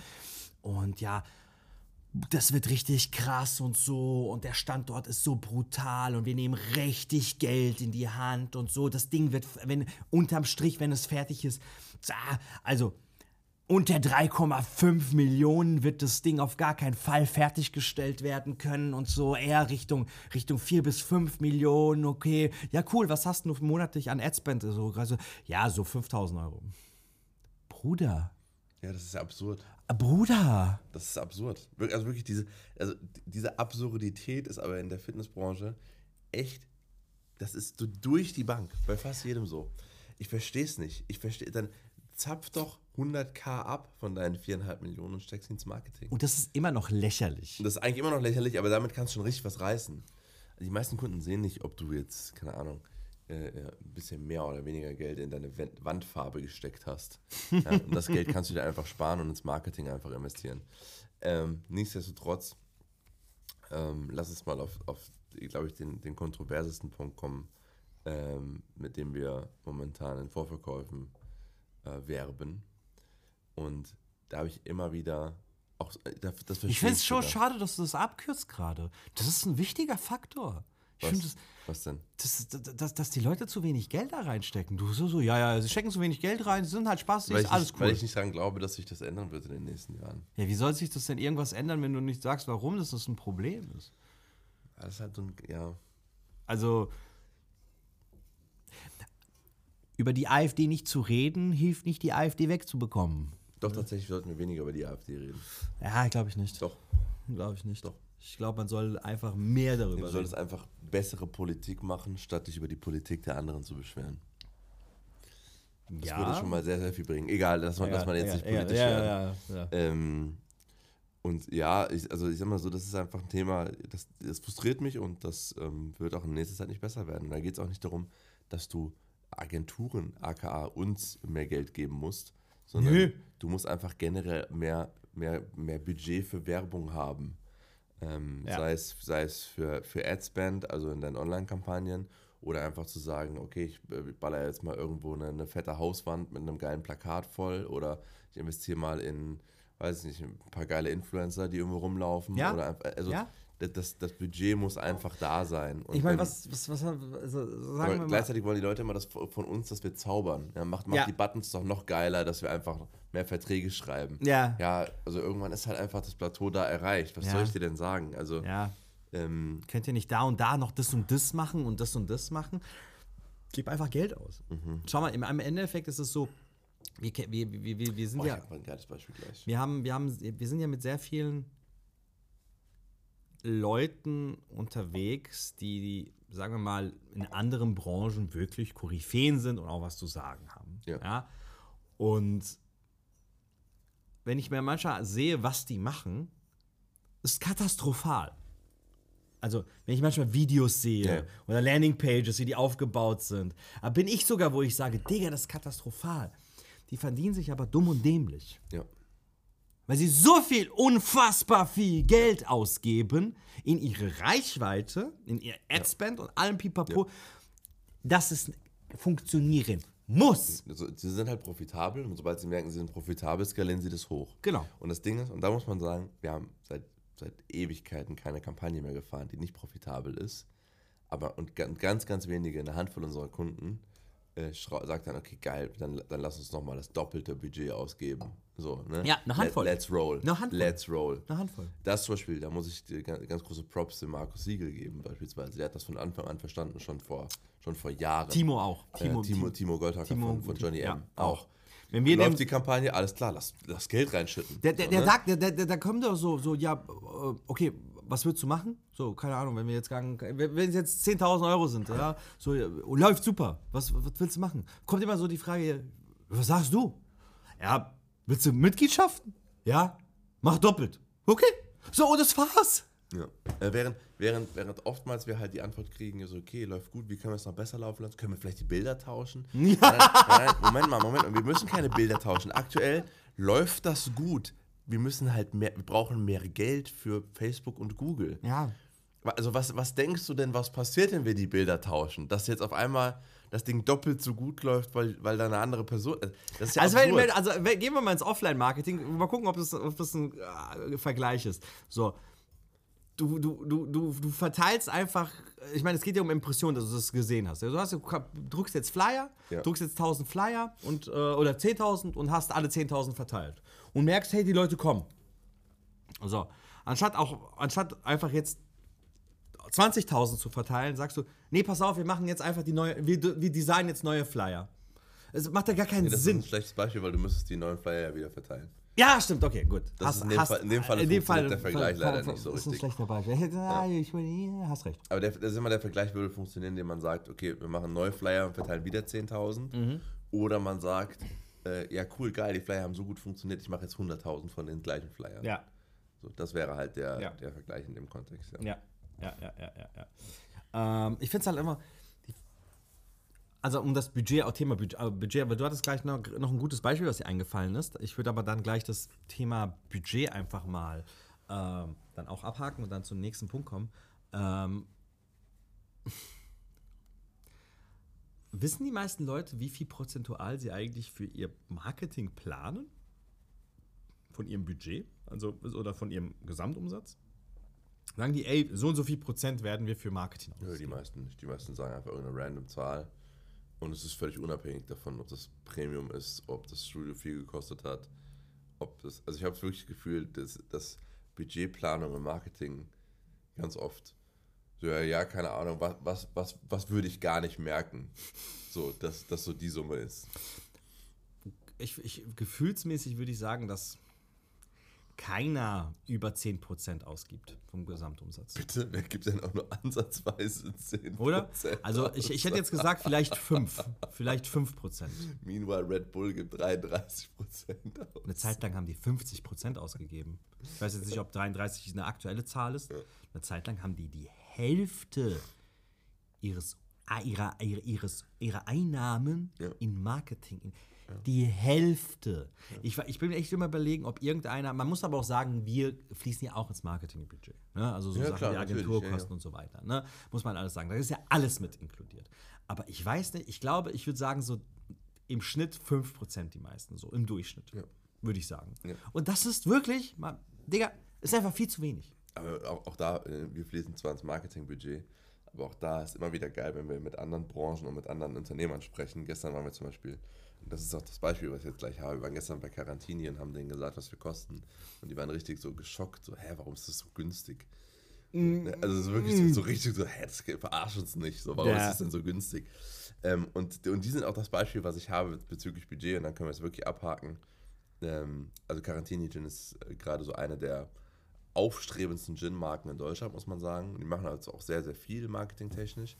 Und ja, das wird richtig krass und so und der Standort ist so brutal und wir nehmen richtig Geld in die Hand und so. Das Ding wird, wenn unterm Strich, wenn es fertig ist, also unter 3,5 Millionen wird das Ding auf gar keinen Fall fertiggestellt werden können und so eher Richtung, Richtung 4 bis 5 Millionen, okay. Ja, cool, was hast du monatlich an Adspend? So, also, ja, so 5000 Euro. Bruder, Ja, das ist ja absurd. äh, Bruder. Das ist absurd. Also wirklich diese, also diese Absurdität ist aber in der Fitnessbranche echt, das ist so durch die Bank, bei fast jedem so. Ich verstehe es nicht. Ich verstehe, dann zapf doch 100k ab von deinen 4,5 Millionen und steckst ins Marketing. Und das ist immer noch lächerlich. Und das ist eigentlich immer noch lächerlich, aber damit kannst du schon richtig was reißen. Also die meisten Kunden sehen nicht, ob du jetzt, keine Ahnung, äh, äh, ein bisschen mehr oder weniger Geld in deine Wand- Wandfarbe gesteckt hast. Ja, [laughs] und das Geld kannst du dir einfach sparen und ins Marketing einfach investieren. Ähm, nichtsdestotrotz, ähm, lass uns mal auf, auf glaube ich, den, den kontroversesten Punkt kommen, ähm, mit dem wir momentan in Vorverkäufen äh, werben. Und da habe ich immer wieder auch, äh, das, das Ich finde es schon schade, dass du das abkürzt gerade. Das ist ein wichtiger Faktor. Ich Was, das, was denn? das, das, dass, dass die Leute zu wenig Geld da reinstecken. Du so, so, ja, ja, sie stecken zu wenig Geld rein, sie sind halt spaßig, ist alles cool. weil ich nicht daran glaube, dass sich das ändern wird in den nächsten Jahren. ja, wie soll sich das denn irgendwas ändern, wenn du nicht sagst, warum das ein Problem ist? Das ist halt so ein, ja. Also, über die AfD nicht zu reden, hilft nicht, die AfD wegzubekommen. Doch, tatsächlich sollten wir weniger über die AfD reden. Ja, glaube ich nicht. Doch. Glaube ich nicht. Doch. Ich glaube, man soll einfach mehr darüber Du reden. solltest einfach bessere Politik machen, statt dich über die Politik der anderen zu beschweren. Das würde schon mal sehr, sehr viel bringen. Egal, dass man, dass man jetzt nicht politisch ja, werden. ja, ja, ja. Ähm, und ja, ich, also ich sag mal so, das ist einfach ein Thema, das, das frustriert mich und das ähm, wird auch in nächster Zeit nicht besser werden. Da geht es auch nicht darum, dass du Agenturen, aka uns, mehr Geld geben musst, sondern Nö. du musst einfach generell mehr, mehr, mehr Budget für Werbung haben. Ähm, Ja. sei, es, sei es für, für Adspend, also in deinen Online-Kampagnen, oder einfach zu sagen, okay, ich äh, baller jetzt mal irgendwo eine, eine fette Hauswand mit einem geilen Plakat voll oder ich investiere mal in, weiß ich nicht, ein paar geile Influencer, die irgendwo rumlaufen. Ja. Oder einfach, also Ja. Das, das, Budget muss einfach da sein. Und Ich meine, was, was, was, also, sagen wir mal. gleichzeitig wollen die Leute immer das von uns, dass wir zaubern. Ja, macht macht Ja. die Buttons doch noch geiler, dass wir einfach mehr Verträge schreiben. Ja. Ja, also irgendwann ist halt einfach das Plateau da erreicht. Was Ja. soll ich dir denn sagen? Also, Ja. ähm, Könnt ihr nicht da und da noch das und das machen und das und das machen? Gib einfach Geld aus. Mhm. Schau mal, im, im Endeffekt ist es so, wir, wir, wir, wir, sind oh, ich ja. ein geiles Beispiel gleich. Wir haben, wir haben, wir sind ja mit sehr vielen Leuten unterwegs, die, sagen wir mal, in anderen Branchen wirklich Koryphäen sind und auch was zu sagen haben. Ja. Und wenn ich mir manchmal sehe, was die machen, ist katastrophal. Also, wenn ich manchmal Videos sehe Ja. oder Landingpages, wie die aufgebaut sind, da bin ich sogar, wo ich sage, Digga, das ist katastrophal. Die verdienen sich aber dumm und dämlich. Ja. Weil sie so viel, unfassbar viel Geld ausgeben in ihre Reichweite, in ihr Adspend und allem Pipapo, dass es funktionieren muss. Also, sie sind halt profitabel und sobald sie merken, sie sind profitabel, skalieren sie das hoch. Genau. Und das Ding ist, und da muss man sagen, wir haben seit, seit Ewigkeiten keine Kampagne mehr gefahren, die nicht profitabel ist. Aber und ga- ganz, ganz wenige, eine Handvoll unserer Kunden, äh, sagt dann, okay, geil, dann, dann lass uns nochmal das doppelte Budget ausgeben. So, ne? Ja, eine Handvoll. Let, let's roll. Eine Handvoll. Let's roll. Eine Handvoll. Das zum Beispiel, da muss ich dir ganz, ganz große Props dem Markus Siegel geben, beispielsweise. Der hat das von Anfang an verstanden, schon vor, schon vor Jahren. Timo auch. Timo, Timo, Timo Goldhacker Timo- von, von Johnny ja, M. auch. Wenn wir Läuft die Kampagne, alles klar, lass, lass Geld reinschütten. der, der, So, der ne? sagt, der, der, der, da kommt doch so, so, ja, äh, okay, was würdest du machen? So, keine Ahnung, wenn wir jetzt sagen, wenn wenn es jetzt 10.000 Euro sind, ja, so, ja, läuft super, was, was willst du machen? Kommt immer so die Frage, was sagst du? Ja, willst du Mitgliedschaften? Ja, mach doppelt. Okay, so, und das war's. Ja. Äh, während, während, während oftmals wir halt die Antwort kriegen, so, okay, läuft gut, wie können wir es noch besser laufen lassen? Können wir vielleicht die Bilder tauschen? [laughs] Ja. Nein, nein, Moment mal, Moment wir müssen keine Bilder tauschen. Aktuell läuft das gut. Wir müssen halt mehr, wir brauchen mehr Geld für Facebook und Google. Ja, Also was, was denkst du denn, was passiert, wenn wir die Bilder tauschen? Dass jetzt auf einmal das Ding doppelt so gut läuft, weil, weil da eine andere Person. äh, Das ist ja Also, wenn, also gehen wir mal ins Offline-Marketing, mal gucken, ob das, ob das ein äh, Vergleich ist. So, du, du, du, du, du verteilst einfach, ich meine, es geht ja um Impressionen, dass du das gesehen hast. Du, hast, du druckst jetzt Flyer, Ja. druckst jetzt 1000 Flyer und, äh, oder 10.000 und hast alle 10.000 verteilt. Und merkst, hey, die Leute kommen. So, anstatt auch, anstatt einfach jetzt 20.000 zu verteilen, sagst du, nee, pass auf, wir machen jetzt einfach die neue, wir, wir designen jetzt neue Flyer. Es macht ja gar keinen das Sinn. ist ein schlechtes Beispiel, weil du müsstest die neuen Flyer ja wieder verteilen. Ja, stimmt, okay, gut. Das ist in dem Fall- in dem Fall funktioniert der Vergleich leider nicht so Das ist ein richtig. schlechter Beispiel. Ja. Ich, ja, hast recht. Aber der, das ist immer der Vergleich würde funktionieren, indem man sagt, okay, wir machen neue Flyer und verteilen wieder 10.000. Mhm. Oder man sagt, äh, ja cool, geil, die Flyer haben so gut funktioniert, ich mache jetzt 100.000 von den gleichen Flyern. Ja, So, das wäre halt der, Ja. der Vergleich in dem Kontext. Ja. ja, ja, ja, ja, ja. ja. Ähm, ich finde es halt immer. Also um das Budget, auch Thema Budget, Budget, aber du hattest gleich noch, noch ein gutes Beispiel, was dir eingefallen ist. Ich würde aber dann gleich das Thema Budget einfach mal ähm, dann auch abhaken und dann zum nächsten Punkt kommen. Ähm, [laughs] wissen die meisten Leute, wie viel prozentual sie eigentlich für ihr Marketing planen? von ihrem Budget, also oder von ihrem Gesamtumsatz. Sagen die, ey, so und so viel Prozent werden wir für Marketing Ja, die meisten nicht. Die meisten sagen einfach irgendeine random Zahl. Und es ist völlig unabhängig davon, ob das Premium ist, ob das Studio viel gekostet hat. Ob das, also ich habe wirklich das Gefühl, dass, dass Budgetplanung und Marketing ganz oft so, ja, ja keine Ahnung, was, was, was, was würde ich gar nicht merken. So, dass das so die Summe ist. Ich, ich, gefühlsmäßig würde ich sagen, dass keiner über 10% ausgibt vom Gesamtumsatz. Bitte, wer gibt denn auch nur ansatzweise 10%? Oder? Also ich, ich hätte jetzt gesagt, vielleicht 5. Vielleicht 5%. Meanwhile, Red Bull gibt 33% aus. Eine Zeit lang haben die 50% ausgegeben. Ich weiß jetzt nicht, ob 33 eine aktuelle Zahl ist. Eine Zeit lang haben die die Hälfte ihres, ihrer, ihres, ihrer Einnahmen Ja. in Marketing. In, Die Hälfte. Ich, war- ich bin mir echt immer überlegen, ob irgendeiner, man muss aber auch sagen, wir fließen ja auch ins Marketingbudget. Ne? Also so Ja, Sachen klar, wie Agenturkosten ja, ja. und so weiter. Ne? Muss man alles sagen. Da ist ja alles mit inkludiert. Aber ich weiß nicht, ich glaube, ich würde sagen, so im Schnitt 5% die meisten, so im Durchschnitt. Ja. Würde ich sagen. Ja. Und das ist wirklich, man, Digga, ist einfach viel zu wenig. Aber auch, auch da, äh, wir fließen zwar ins Marketingbudget, aber auch da ist immer wieder geil, wenn wir mit anderen Branchen und mit anderen Unternehmern sprechen. Gestern waren wir zum Beispiel, und das ist auch das Beispiel, was ich jetzt gleich habe, wir waren gestern bei Carantini und haben denen gesagt, was wir kosten. Und die waren richtig so geschockt, so, hä, warum ist das so günstig? Ne, Also es ist wirklich so, so richtig so, hä, das verarscht uns nicht, so, warum Ja. ist das denn so günstig? Ähm, und, und die sind auch das Beispiel, was ich habe bezüglich Budget und dann können wir es wirklich abhaken. Ähm, also Carantini Gin ist äh, gerade so eine der aufstrebendsten Gin-Marken in Deutschland, muss man sagen. Die machen also auch sehr, sehr viel marketingtechnisch.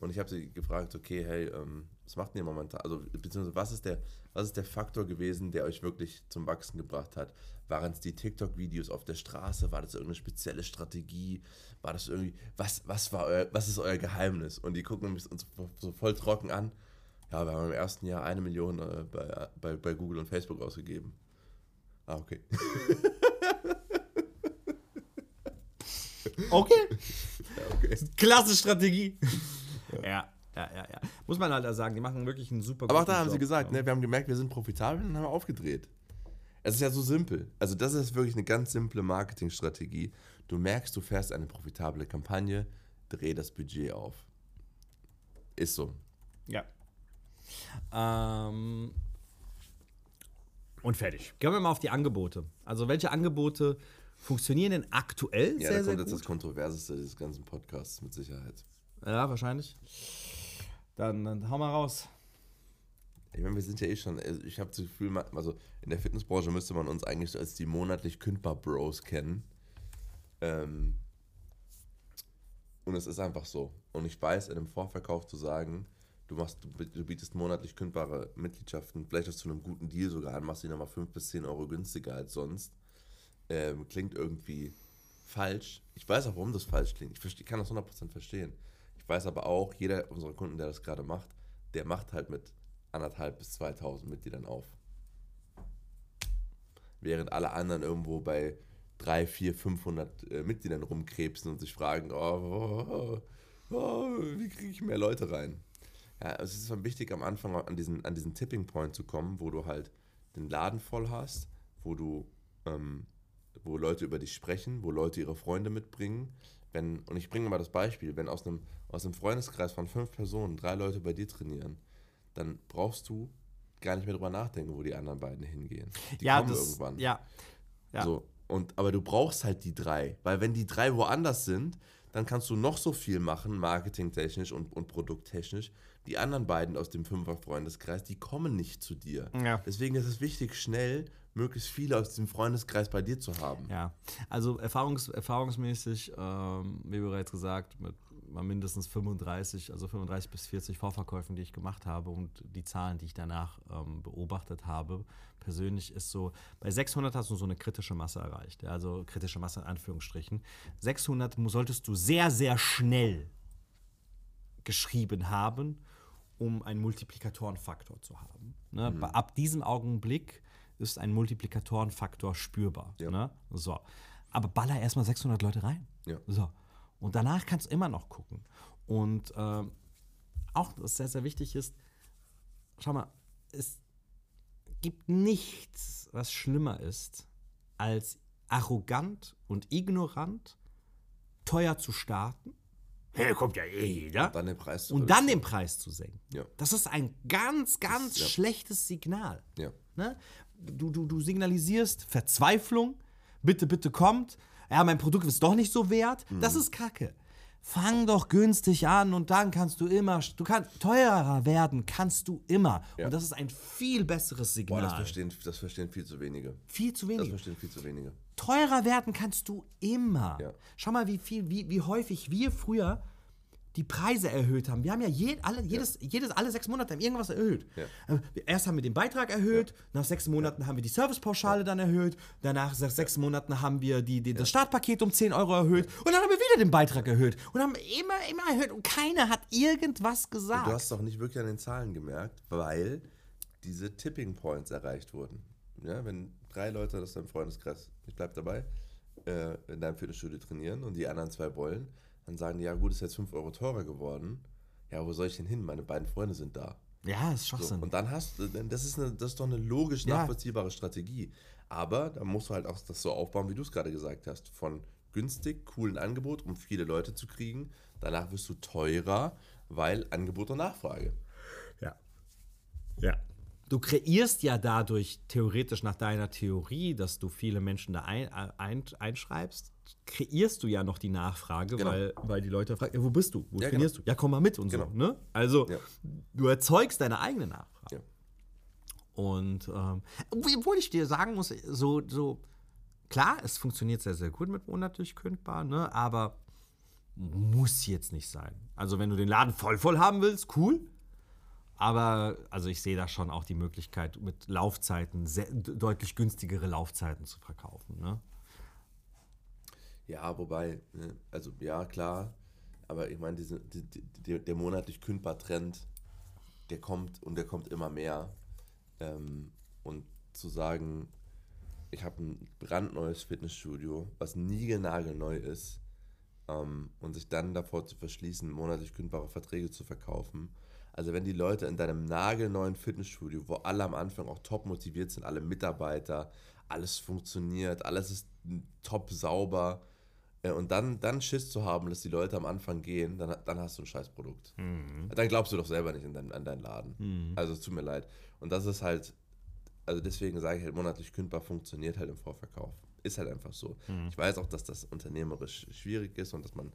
Und ich habe sie gefragt, okay, hey, ähm, was macht ihr momentan? Also, beziehungsweise, was ist, der, was ist der Faktor gewesen, der euch wirklich zum Wachsen gebracht hat? Waren es die TikTok-Videos auf der Straße? War das irgendeine spezielle Strategie? War das irgendwie, was, was, war euer, was ist euer Geheimnis? Und die gucken uns so voll trocken an. Ja, wir haben im ersten Jahr eine Million äh, bei, bei, bei Google und Facebook ausgegeben. Ah, okay. [laughs] Okay. [laughs] ja, okay. Klasse Strategie. Ja. ja, ja, ja. Muss man halt auch sagen, die machen wirklich einen super Aber auch da haben sie Job, gesagt, ja. ne, wir haben gemerkt, wir sind profitabel und haben aufgedreht. Es ist ja so simpel. Also das ist wirklich eine ganz simple Marketingstrategie. Du merkst, du fährst eine profitable Kampagne, dreh das Budget auf. Ist so. Ja. Ähm, und fertig. Gehen wir mal auf die Angebote. Also welche Angebote funktionieren denn aktuell Ja, sehr, da sehr kommt jetzt gut? das Kontroverseste des ganzen Podcasts mit Sicherheit. Ja, wahrscheinlich. Dann, dann hau mal raus. Ich meine, wir sind ja eh schon, also ich habe das Gefühl, also in der Fitnessbranche müsste man uns eigentlich so als die monatlich kündbar Bros kennen. Ähm, und es ist einfach so. Und ich weiß, in einem Vorverkauf zu sagen, du, machst, du, du bietest monatlich kündbare Mitgliedschaften, vielleicht hast du einen guten Deal sogar an, machst die nochmal 5 bis 10 Euro günstiger als sonst, ähm, klingt irgendwie falsch. Ich weiß auch, warum das falsch klingt. Ich verste- kann das 100% verstehen. Ich weiß aber auch, jeder unserer Kunden, der das gerade macht, der macht halt mit anderthalb bis 2000 Mitgliedern auf. Während alle anderen irgendwo bei 3, 4, 500 äh, Mitgliedern rumkrebsen und sich fragen, oh, oh, oh, oh, wie kriege ich mehr Leute rein? Ja, es ist dann wichtig, am Anfang an diesen, an diesen Tipping Point zu kommen, wo du halt den Laden voll hast, wo du, ähm, wo Leute über dich sprechen, wo Leute ihre Freunde mitbringen. Wenn, und ich bringe mal das Beispiel, wenn aus einem, aus einem Freundeskreis von fünf Personen drei Leute bei dir trainieren, dann brauchst du gar nicht mehr drüber nachdenken, wo die anderen beiden hingehen. Die ja, kommen das, irgendwann. Ja. ja. So, und, aber du brauchst halt die drei, weil wenn die drei woanders sind, dann kannst du noch so viel machen, marketingtechnisch und, und produkttechnisch. Die anderen beiden aus dem Fünfer-Freundeskreis, die kommen nicht zu dir. Ja. Deswegen ist es wichtig, schnell möglichst viele aus dem Freundeskreis bei dir zu haben. Ja, also erfahrungs, erfahrungsmäßig, ähm, wie bereits gesagt, mit mindestens 35, also 35 bis 40 Vorverkäufen, die ich gemacht habe und die Zahlen, die ich danach ähm, beobachtet habe, persönlich ist so, bei 600 hast du so eine kritische Masse erreicht, also kritische Masse in Anführungsstrichen. 600 mu- solltest du sehr, sehr schnell geschrieben haben, um einen Multiplikatorenfaktor zu haben. Ne? Bei- Ab diesem Augenblick ist ein Multiplikatorenfaktor spürbar. Ja. Ne? So. Aber baller erstmal 600 Leute rein. Ja. So. Und danach kannst du immer noch gucken. Und ähm, auch, was sehr, sehr wichtig ist, schau mal, es gibt nichts, was schlimmer ist, als arrogant und ignorant, teuer zu starten. Hey, kommt ja eh jeder. Dann den Preis zu Und dann den Preis zu senken. Ja. Das ist ein ganz, ganz ja. schlechtes Signal. Ja. Ne? Du, du, du signalisierst Verzweiflung, bitte, bitte kommt. Ja, mein Produkt ist doch nicht so wert. Das Mhm. ist Kacke. Fang doch günstig an und dann kannst du immer, du kannst teurer werden, kannst du immer. Ja. Und das ist ein viel besseres Boah, Signal. das verstehen, das verstehen viel zu wenige. viel zu Das wenig. verstehen viel zu wenige. Teurer werden kannst du immer. Ja. Schau mal, wie viel, wie, wie häufig wir früher die Preise erhöht haben. Wir haben ja je, alle, jedes, jedes, alle sechs Monate haben irgendwas erhöht. Ja. Äh, Erst haben wir den Beitrag erhöht, nach sechs Monaten haben wir die Servicepauschale dann erhöht, danach nach sechs Monaten haben wir die, die, das Startpaket um 10 Euro erhöht und dann haben wir wieder den Beitrag erhöht und haben immer, immer erhöht und keiner hat irgendwas gesagt. Du hast doch nicht wirklich an den Zahlen gemerkt, weil diese Tipping Points erreicht wurden. Ja, wenn drei Leute aus deinem Freundeskreis, ich bleib dabei, äh, in deinem Fitnessstudio trainieren und die anderen zwei wollen, dann sagen die, ja gut, ist jetzt 5 Euro teurer geworden. Ja, wo soll ich denn hin? Meine beiden Freunde sind da. ja, das ist So, Schwachsinn. und dann hast du, das ist, eine, das ist doch eine logisch Ja. nachvollziehbare Strategie. Aber da musst du halt auch das so aufbauen, wie du es gerade gesagt hast. Von günstig, coolen Angebot, um viele Leute zu kriegen. Danach wirst du teurer, weil Angebot und Nachfrage. Ja. Ja. Du kreierst ja dadurch theoretisch nach deiner Theorie, dass du viele Menschen da ein, ein, einschreibst, kreierst du ja noch die Nachfrage, Genau. weil, weil die Leute fragen, ja, wo bist du? Wo Ja, trainierst du? Ja, komm mal mit und Genau. so. Ne? Also, Ja. du erzeugst deine eigene Nachfrage. Ja. Und ähm, obwohl ich dir sagen muss, so, so klar, es funktioniert sehr, sehr gut mit monatlich kündbar, ne? aber muss jetzt nicht sein. Also wenn du den Laden voll voll haben willst, cool. Aber also ich sehe da schon auch die Möglichkeit, mit Laufzeiten sehr, deutlich günstigere Laufzeiten zu verkaufen. Ne? Ja, wobei, ne, also ja, klar, aber ich meine, diese, die, die, der, monatlich kündbar Trend, der kommt und der kommt immer mehr. Ähm, und zu sagen, ich habe ein brandneues Fitnessstudio, was niegelnagelneu ist, ähm, und sich dann davor zu verschließen, monatlich kündbare Verträge zu verkaufen. Also wenn die Leute in deinem nagelneuen Fitnessstudio, wo alle am Anfang auch top motiviert sind, alle Mitarbeiter, alles funktioniert, alles ist top sauber, und dann, dann Schiss zu haben, dass die Leute am Anfang gehen, dann, dann hast du ein Scheißprodukt. Dann glaubst du doch selber nicht in dein, an deinen Laden. Also es tut mir leid. Und das ist halt, also deswegen sage ich halt, monatlich kündbar funktioniert halt im Vorverkauf. Ist halt einfach so. Ich weiß auch, dass das unternehmerisch schwierig ist und dass man,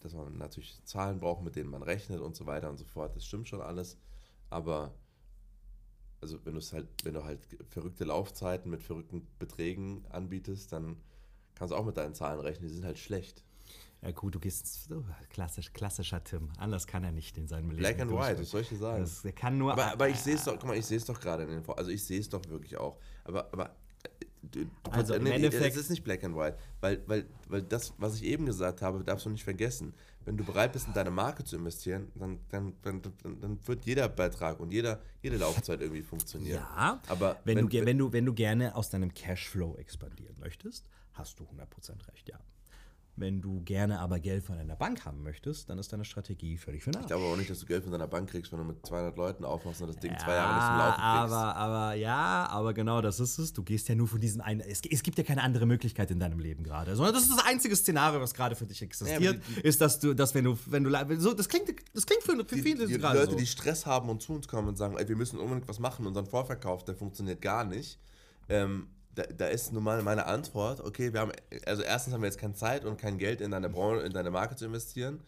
dass man natürlich Zahlen braucht, mit denen man rechnet und so weiter und so fort. Das stimmt schon alles. Aber also wenn du es halt, wenn du halt verrückte Laufzeiten mit verrückten Beträgen anbietest, dann kannst du auch mit deinen Zahlen rechnen, die sind halt schlecht. Ja gut, du gehst so klassisch, klassischer Tim. Anders kann er nicht in seinem Leben. Black and white, was soll ich dir sagen? Das, der kann nur. aber, aber ich sehe es doch, guck mal, ich sehe es doch gerade in den Vor also ich sehe es doch wirklich auch. Aber, aber äh, du, du, Also im nee, es ist nicht black and white, weil, weil, weil das, was ich eben gesagt habe, darfst du nicht vergessen. Wenn du bereit bist, in deine Marke zu investieren, dann, dann, dann, dann, wird jeder Beitrag und jeder, jede Laufzeit irgendwie funktionieren. Ja, aber wenn, wenn- du, ge- wenn, du, wenn du gerne aus deinem Cashflow expandieren möchtest, hast du 100% recht, ja. Wenn du gerne aber Geld von einer Bank haben möchtest, dann ist deine Strategie völlig für Ich glaube auch nicht, dass du Geld von deiner Bank kriegst, wenn du mit 200 Leuten aufmachst und das Ding Ja, zwei Jahre nicht zum Laufen kriegst. aber, aber ja, aber genau das ist es. Du gehst ja nur von diesen einen. Es, es gibt ja keine andere Möglichkeit in deinem Leben gerade, sondern das ist das einzige Szenario, was gerade für dich existiert, Ja, aber ist, dass du, dass wenn du, wenn du so, das klingt, das klingt für, für die, viele die gerade Leute, so. die Stress haben und zu uns kommen und sagen, ey, wir müssen unbedingt was machen, unseren Vorverkauf, der funktioniert gar nicht. Ähm, da, da ist nun mal meine Antwort, okay, wir haben, also erstens haben wir jetzt keine Zeit und kein Geld in deine Branche, in deine Marke zu investieren.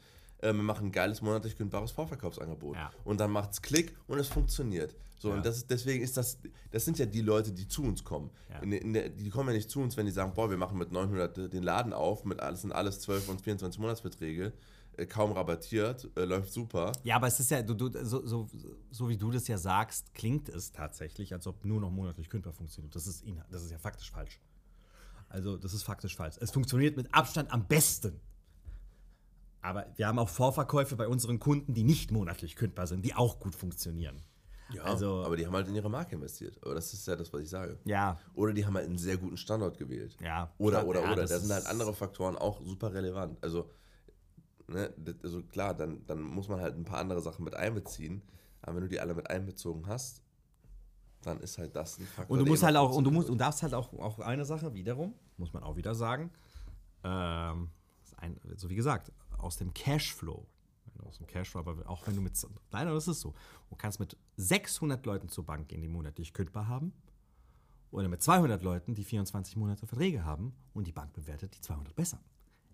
Ähm, wir machen ein geiles monatlich kündbares Vorverkaufsangebot. Ja. Und dann macht's Klick und es funktioniert. So, Ja. und das ist, deswegen ist das, das sind ja die Leute, die zu uns kommen. Ja. In, der- in der, die kommen ja nicht zu uns, wenn die sagen, boah, wir machen mit 900 den Laden auf, mit alles sind alles 12 und 24 Monatsbeträge, äh, kaum rabattiert, äh, läuft super. Ja, aber es ist ja, du, du, so, so, so wie du das ja sagst, klingt es tatsächlich, als ob nur noch monatlich kündbar funktioniert. Das ist, das ist ja faktisch falsch. Also, das ist faktisch falsch. Es funktioniert mit Abstand am besten. Aber wir haben auch Vorverkäufe bei unseren Kunden, die nicht monatlich kündbar sind, die auch gut funktionieren. Ja, Also- aber die haben halt in ihre Marke investiert. Aber das ist ja das, was ich sage. Ja, Oder die haben halt einen sehr guten Standort gewählt. Ja, Oder, oder, ja, oder. Da sind halt andere Faktoren auch super relevant. Also, ne, also klar, dann, dann muss man halt ein paar andere Sachen mit einbeziehen. Aber wenn du die alle mit einbezogen hast, dann ist halt das ein Faktor. Und du musst halt auch, und du musst, und darfst halt auch, auch eine Sache wiederum, muss man auch wieder sagen, ähm, ein, so wie gesagt, aus dem Cashflow, aus dem Cashflow, aber auch wenn du mit, nein, das ist so, du kannst mit 600 Leuten zur Bank gehen, die monatlich kündbar haben, oder mit 200 Leuten, die 24 Monate Verträge haben und die Bank bewertet die 200 besser.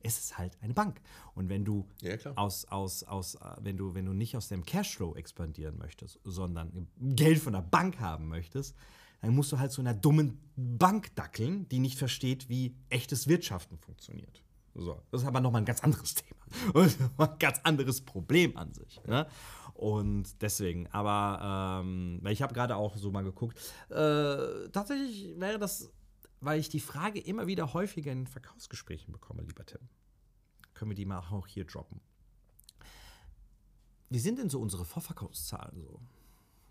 Es ist halt eine Bank. Und wenn du Ja, aus, aus, aus, äh, wenn du, wenn du nicht aus dem Cashflow expandieren möchtest, sondern Geld von der Bank haben möchtest, dann musst du halt zu einer dummen Bank dackeln, die nicht versteht, wie echtes Wirtschaften funktioniert. So, das ist aber nochmal ein ganz anderes Thema. [laughs] Und ein ganz anderes Problem an sich. Ne? Und deswegen, aber ähm, ich habe gerade auch so mal geguckt, äh, tatsächlich wäre das, weil ich die Frage immer wieder häufiger in Verkaufsgesprächen bekomme, lieber Tim. Können wir die mal auch hier droppen? Wie sind denn so unsere Vorverkaufszahlen so?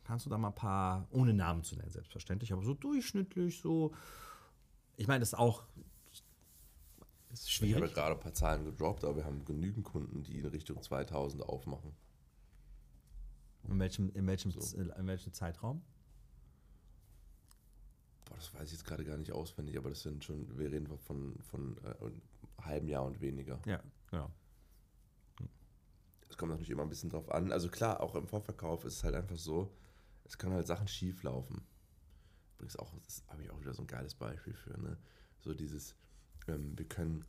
Kannst du da mal ein paar, ohne Namen zu nennen, selbstverständlich, aber so durchschnittlich so. Ich meine, das ist auch ist Ich habe schwierig. gerade ein paar Zahlen gedroppt, aber wir haben genügend Kunden, die in Richtung 2000 aufmachen. In welchem, in welchem, in welchem Zeitraum? Boah, das weiß ich jetzt gerade gar nicht auswendig, aber das sind schon, wir reden von, von äh, einem halben Jahr und weniger. Ja, genau. Es kommt natürlich immer ein bisschen drauf an. Also klar, auch im Vorverkauf ist es halt einfach so, es können halt Sachen schief laufen. Übrigens auch, das habe ich auch wieder so ein geiles Beispiel für, ne? So dieses, ähm, wir können,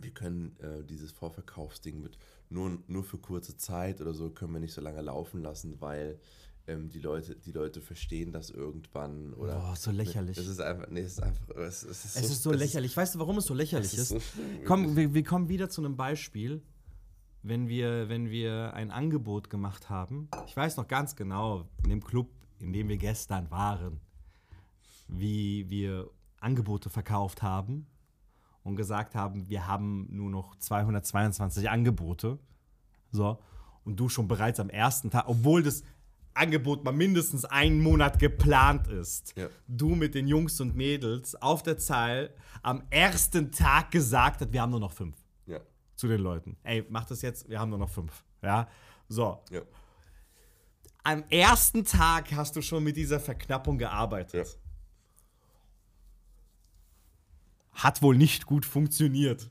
wir können äh, dieses Vorverkaufsding mit nur, nur für kurze Zeit oder so können wir nicht so lange laufen lassen, weil ähm, die Leute, die Leute verstehen das irgendwann oder. Boah, so lächerlich. Es ist einfach, nee, es ist einfach, es, es ist so, Es ist so lächerlich. Weißt du, warum es so lächerlich ist ist? Komm, wir, wir kommen wieder zu einem Beispiel, wenn wir, wenn wir ein Angebot gemacht haben. Ich weiß noch ganz genau, in dem Club, in dem wir gestern waren, wie wir Angebote verkauft haben und gesagt haben, wir haben nur noch 222 Angebote. So. Und du schon bereits am ersten Tag, obwohl das Angebot mal mindestens einen Monat geplant ist, Ja. du mit den Jungs und Mädels auf der Zahl am ersten Tag gesagt hast, wir haben nur noch fünf Ja, zu den Leuten. Ey, mach das jetzt, wir haben nur noch fünf. Ja, so. ja, Am ersten Tag hast du schon mit dieser Verknappung gearbeitet. Hat wohl nicht gut funktioniert.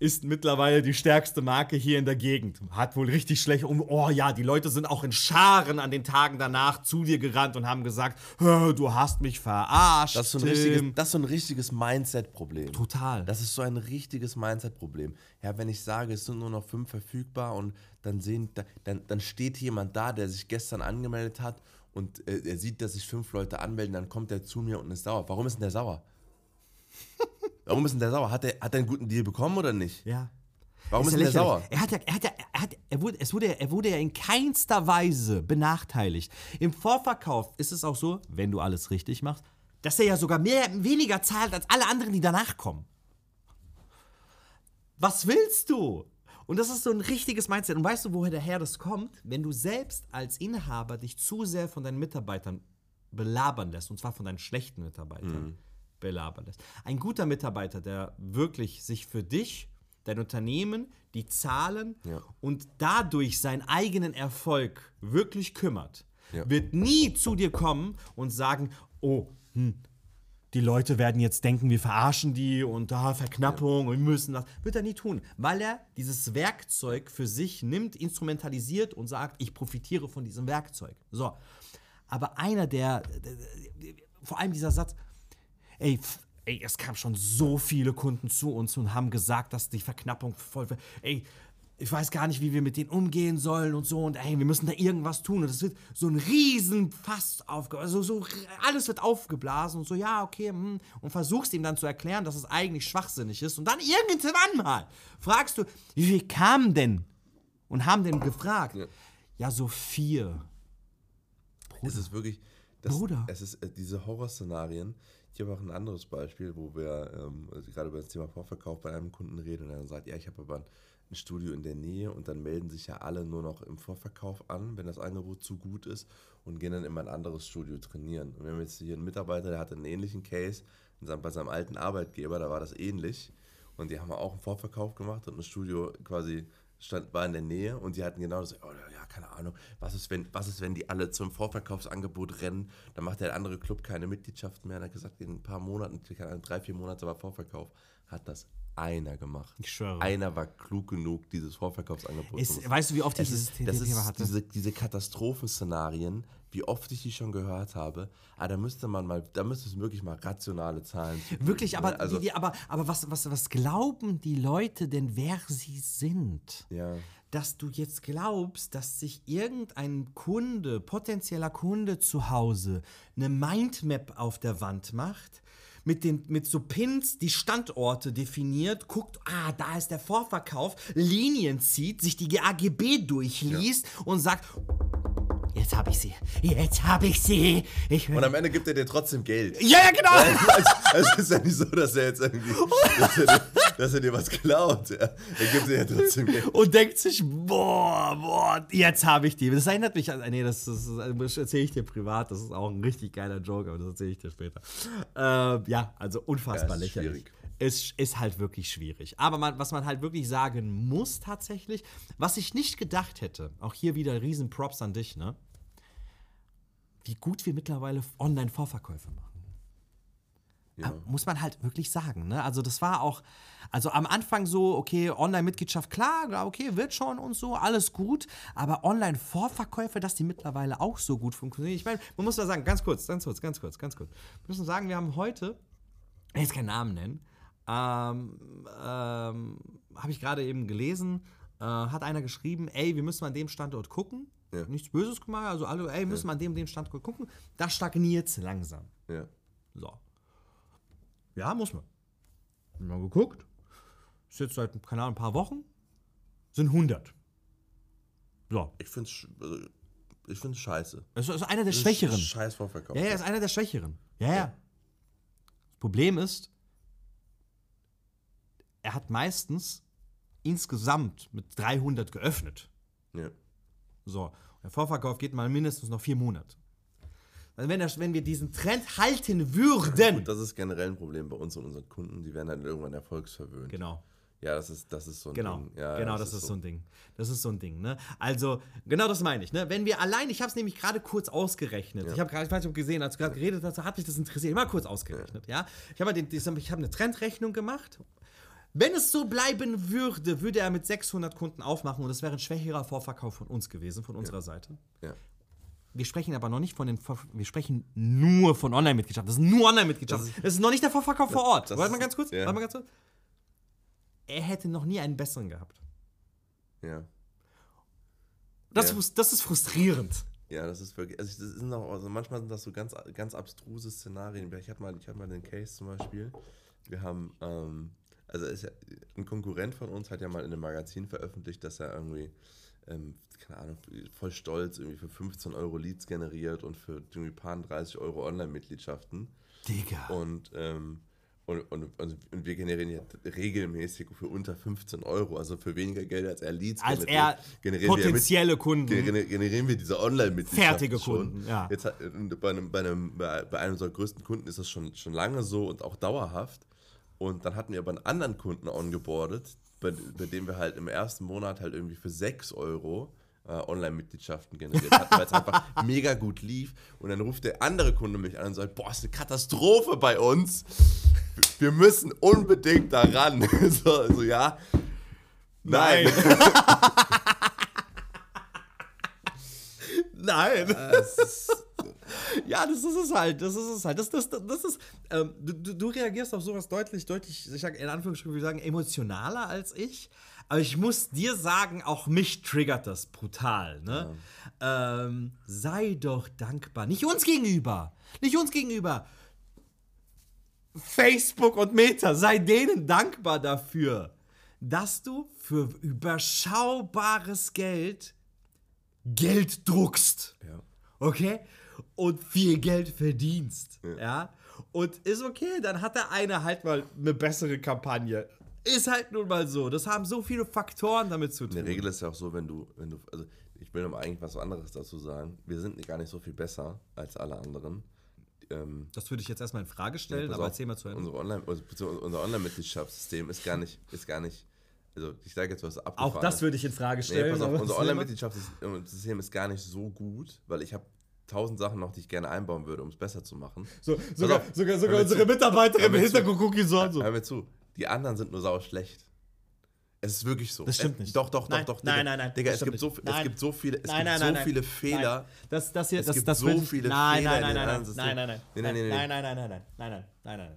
Ist mittlerweile die stärkste Marke hier in der Gegend. Hat wohl richtig schlecht. Und oh ja, die Leute sind auch in Scharen an den Tagen danach zu dir gerannt und haben gesagt: "Hä, Du hast mich verarscht. Das ist so ein Tim." richtiges, das ist so ein richtiges Mindset-Problem. Total. Das ist so ein richtiges Mindset-Problem. Ja, wenn ich sage, es sind nur noch fünf verfügbar und dann, sehen, da- dann, dann steht jemand da, der sich gestern angemeldet hat und äh, er sieht, dass sich fünf Leute anmelden, dann kommt er zu mir und ist sauer. Warum ist denn der sauer? [laughs] Warum ist denn der sauer? Hat er hat einen guten Deal bekommen oder nicht? ja. Warum ist, denn der sauer? Er hat ja, er hat ja, er hat, er wurde, es wurde, er wurde ja in keinster Weise benachteiligt. Im Vorverkauf ist es auch so, wenn du alles richtig machst, dass er ja sogar mehr, weniger zahlt als alle anderen, die danach kommen. Was willst du? Und das ist so ein richtiges Mindset. Und weißt du, woher daher das kommt? Wenn du selbst als Inhaber dich zu sehr von deinen Mitarbeitern belabern lässt, und zwar von deinen schlechten Mitarbeitern belabern lässt. Ein guter Mitarbeiter, der wirklich sich für dich, dein Unternehmen, die Zahlen Ja. und dadurch seinen eigenen Erfolg wirklich kümmert, Ja. wird nie zu dir kommen und sagen, oh, hm, die Leute werden jetzt denken, wir verarschen die und da Verknappung und wir müssen das. Wird er nie tun, weil er dieses Werkzeug für sich nimmt, instrumentalisiert und sagt, ich profitiere von diesem Werkzeug. So. Aber einer der, vor allem dieser Satz, ey, ey, es kamen schon so viele Kunden zu uns und haben gesagt, dass die Verknappung voll, ey, ich weiß gar nicht, wie wir mit denen umgehen sollen und so und ey, wir müssen da irgendwas tun und es wird so ein riesen Fass aufgeblasen, also so alles wird aufgeblasen und so, ja, okay, hm, und versuchst ihm dann zu erklären, dass es eigentlich schwachsinnig ist und dann irgendwann mal fragst du, wie viel kamen denn und haben denn gefragt? Ja. Ja, so vier. Es ist wirklich. Das, Bruder. Es ist äh, diese Horrorszenarien. Ich habe auch ein anderes Beispiel, wo wir ähm, also gerade über das Thema Vorverkauf bei einem Kunden reden und er sagt, ja, ich habe aber ein Studio in der Nähe und dann melden sich ja alle nur noch im Vorverkauf an, wenn das Angebot zu gut ist und gehen dann in ein anderes Studio trainieren. Und wir haben jetzt hier einen Mitarbeiter, der hatte einen ähnlichen Case in seinem, bei seinem alten Arbeitgeber, da war das ähnlich. Und die haben auch einen Vorverkauf gemacht und ein Studio quasi stand, war in der Nähe und die hatten genau so, oh, ja, keine Ahnung, was ist, wenn, was ist, wenn die alle zum Vorverkaufsangebot rennen, dann macht der andere Club keine Mitgliedschaft mehr. Er hat gesagt, in ein paar Monaten, drei, vier Monate war Vorverkauf, hat das einer gemacht. Ich schwöre. Einer war klug genug, dieses Vorverkaufsangebot Ist, weißt du, wie oft ich das dieses das Thema hatte? diese, diese Katastrophenszenarien, wie oft ich die schon gehört habe. Ah, da müsste man mal, da müsste es wirklich mal rationale Zahlen Wirklich, aber, ne? also, die, aber, aber was, was, was glauben die Leute denn, wer sie sind? ja, Dass du jetzt glaubst, dass sich irgendein Kunde, potenzieller Kunde zu Hause, eine Mindmap auf der Wand macht, mit, den, mit so Pins die Standorte definiert, guckt, ah, da ist der Vorverkauf, Linien zieht, sich die AGB durchliest und sagt, jetzt habe ich sie, jetzt habe ich sie. Ich und am Ende gibt er dir trotzdem Geld. ja, ja, genau. Also, es ist ja nicht so, dass er jetzt irgendwie, dass er, dir- dass er dir was klaut. Ja. Er gibt dir ja trotzdem Geld. und denkt sich, boah, boah, jetzt habe ich die. Das erinnert mich an, nee, das, das, das erzähle ich dir privat, das ist auch ein richtig geiler Joke, aber das erzähle ich dir später. Ähm, ja, also unfassbar Ja, ist lächerlich. schwierig. Es ist halt wirklich schwierig. Aber man, was man halt wirklich sagen muss tatsächlich, was ich nicht gedacht hätte, auch hier wieder riesen Props an dich, ne? Wie gut wir mittlerweile Online-Vorverkäufe machen. Ja. Muss man halt wirklich sagen. Ne? Also das war auch, also am Anfang so, okay, Online-Mitgliedschaft, klar, okay, wird schon und so, alles gut. Aber Online-Vorverkäufe, dass die mittlerweile auch so gut funktionieren. Ich meine, man muss da sagen, ganz kurz, ganz kurz, ganz kurz, ganz kurz. Wir müssen sagen, wir haben heute, ich will jetzt keinen Namen nennen, ähm, ähm, habe ich gerade eben gelesen, äh, hat einer geschrieben, ey, wir müssen an dem Standort gucken. Ja. Nichts Böses gemacht, also alle, ey, müssen wir an dem, dem Standort gucken. Da stagniert es langsam. Ja. So. Ja, muss man. Hab Mal geguckt. Ist jetzt seit, keine Ahnung, ein paar Wochen. Sind 100. So. Ich finde es ich find's scheiße. Das ist einer der Das Schwächeren. Scheiß Vorverkauf. Ja, ja, ist einer der Schwächeren. Ja, ja. Das Problem ist, er hat meistens insgesamt mit 300 geöffnet. ja. So. Der Vorverkauf geht mal mindestens noch vier Monate. Also wenn, das, wenn wir diesen Trend halten würden. Gut, das ist generell ein Problem bei uns und unseren Kunden. Die werden dann irgendwann erfolgsverwöhnt. Genau. Ja, das ist, das ist so ein Genau, Ding. Ja, genau, das, ist so ein Ding. Das ist so ein Ding, ne? Also, genau das meine ich, ne? Wenn wir allein, ich habe es nämlich gerade kurz ausgerechnet. Ich habe gerade, ich weiß nicht, ob gesehen, als du gerade geredet hast, hat mich das interessiert. Mal kurz ausgerechnet, ja? Ich habe hab eine Trendrechnung gemacht. Wenn es so bleiben würde, würde er mit 600 Kunden aufmachen und es wäre ein schwächerer Vorverkauf von uns gewesen, von unserer Seite. Ja. Wir sprechen aber noch nicht von den, Vor wir sprechen nur von Online-Mitgliedschaft. Das ist nur Online-Mitgliedschaft. Das Das, ist noch nicht der Vorverkauf vor Ort. das Warte mal ganz kurz. ja. Warte mal ganz kurz. Er hätte noch nie einen besseren gehabt. Ja. Das, Ja. das ist frustrierend. Ja, das ist wirklich. Also, das sind auch, also manchmal sind das so ganz, ganz abstruse Szenarien. Ich hatte mal, ich hatte mal den Case zum Beispiel. Wir haben, ähm, also ist ja, ein Konkurrent von uns hat ja mal in einem Magazin veröffentlicht, dass er irgendwie, ähm, keine Ahnung, voll stolz irgendwie für 15 Euro Leads generiert und für irgendwie paar 30 Euro Online-Mitgliedschaften. Digga. Und, ähm, und, und, und, und wir generieren ja regelmäßig für unter 15 Euro, also für weniger Geld als er Leads Als generiert, er generieren wir ja mit- potenzielle Kunden. gener- generieren wir diese Online-Mitgliedschaft Fertige schon. Kunden, ja. Jetzt und bei, einem, bei, einem, bei einem unserer größten Kunden ist das schon, schon lange so und auch dauerhaft. Und dann hatten wir aber einen anderen Kunden ongeboardet, bei, bei dem wir halt im ersten Monat halt irgendwie für 6 Euro äh, Online-Mitgliedschaften generiert hatten, weil es einfach [laughs] mega gut lief. Und dann ruft der andere Kunde mich an und sagt, boah, ist eine Katastrophe bei uns. Wir müssen unbedingt da ran. [laughs] so, so, ja. Nein. Nein. [laughs] Das ist- Ja, das ist es halt. Das ist es halt. Das, das, das ist. Ähm, du, du, reagierst auf sowas deutlich, deutlich, ich sag in Anführungsstrichen, würde ich sagen, emotionaler als ich. Aber ich muss dir sagen, auch mich triggert das brutal. Ne? Ähm, sei doch dankbar. Nicht uns gegenüber. Nicht uns gegenüber. Facebook und Meta, sei denen dankbar dafür, dass du für überschaubares Geld Geld druckst. ja. Okay? Und viel Geld verdienst. Ja. Und ist okay, dann hat der eine halt mal eine bessere Kampagne. Ist halt nun mal so. Das haben so viele Faktoren damit zu In tun. der Regel ist ja auch so, wenn du, wenn du, also ich will aber eigentlich was anderes dazu sagen. Wir sind gar nicht so viel besser als alle anderen. Ähm, Das würde ich jetzt erstmal in Frage stellen, pass aber erzähl mal zu Ende. Unsere Online, also, unser Online-Mitgliedschaftssystem ist gar nicht, ist gar nicht Also ich sage jetzt was abgefahren. Auch das würde ich in Frage Nee, stellen. pass auf, unser. Online-Mitgliedschaftssystem ist gar nicht so gut, weil ich habe tausend Sachen noch, die ich gerne einbauen würde, um es besser zu machen. So, sogar, auf, sogar, sogar unsere zu. Mitarbeiterin im. Hintergrund so an. So. Hör mir zu, die anderen sind nur sau schlecht. Es ist wirklich so. Das stimmt nicht. Doch, doch, Nein, doch, doch. nein, Digga. nein, nein, Digga, es gibt, so, nicht. es Nein. gibt so viele, es Nein, gibt nein, so nein, nein. viele Fehler. Nein. Das, das hier, Es das, gibt das so würde ich- viele nein, Fehler nein, in nein, den nein, anderen nein, Systemen. nein, nein, Nee, nee, nee, nee. nein, nein, nein, nein, nein, nein, nein, nein, nein, nein, Äh,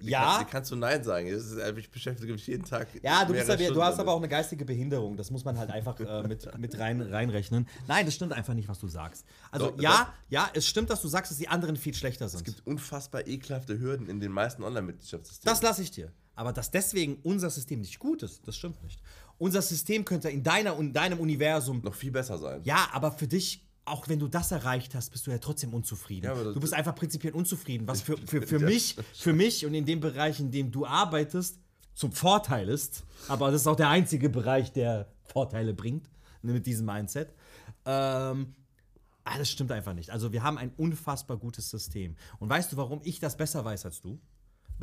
Wie, Ja. kannst, wie kannst du Nein sagen? Ist, äh, ich beschäftige mich jeden Tag. Ja, du, bist aber, du hast aber auch eine geistige Behinderung. Das muss man halt einfach äh, mit, mit rein, reinrechnen. Nein, das stimmt einfach nicht, was du sagst. Also Doch, ja, ja, es stimmt, dass du sagst, dass die anderen viel schlechter sind. Es gibt unfassbar ekelhafte Hürden in den meisten Online-Mitgliedschaftssystemen. Das lasse ich dir. Aber dass deswegen unser System nicht gut ist, das stimmt nicht. Unser System könnte in, deiner, in deinem Universum noch viel besser sein. Ja, aber für dich, auch wenn du das erreicht hast, bist du ja trotzdem unzufrieden. Ja, aber du bist einfach prinzipiell unzufrieden, was für, für, für, [laughs] mich, für mich und in dem Bereich, in dem du arbeitest, zum Vorteil ist. Aber das ist auch der einzige Bereich, der Vorteile bringt ne, mit diesem Mindset. Ähm, ah, das stimmt einfach nicht. Also wir haben ein unfassbar gutes System. Und weißt du, warum ich das besser weiß als du?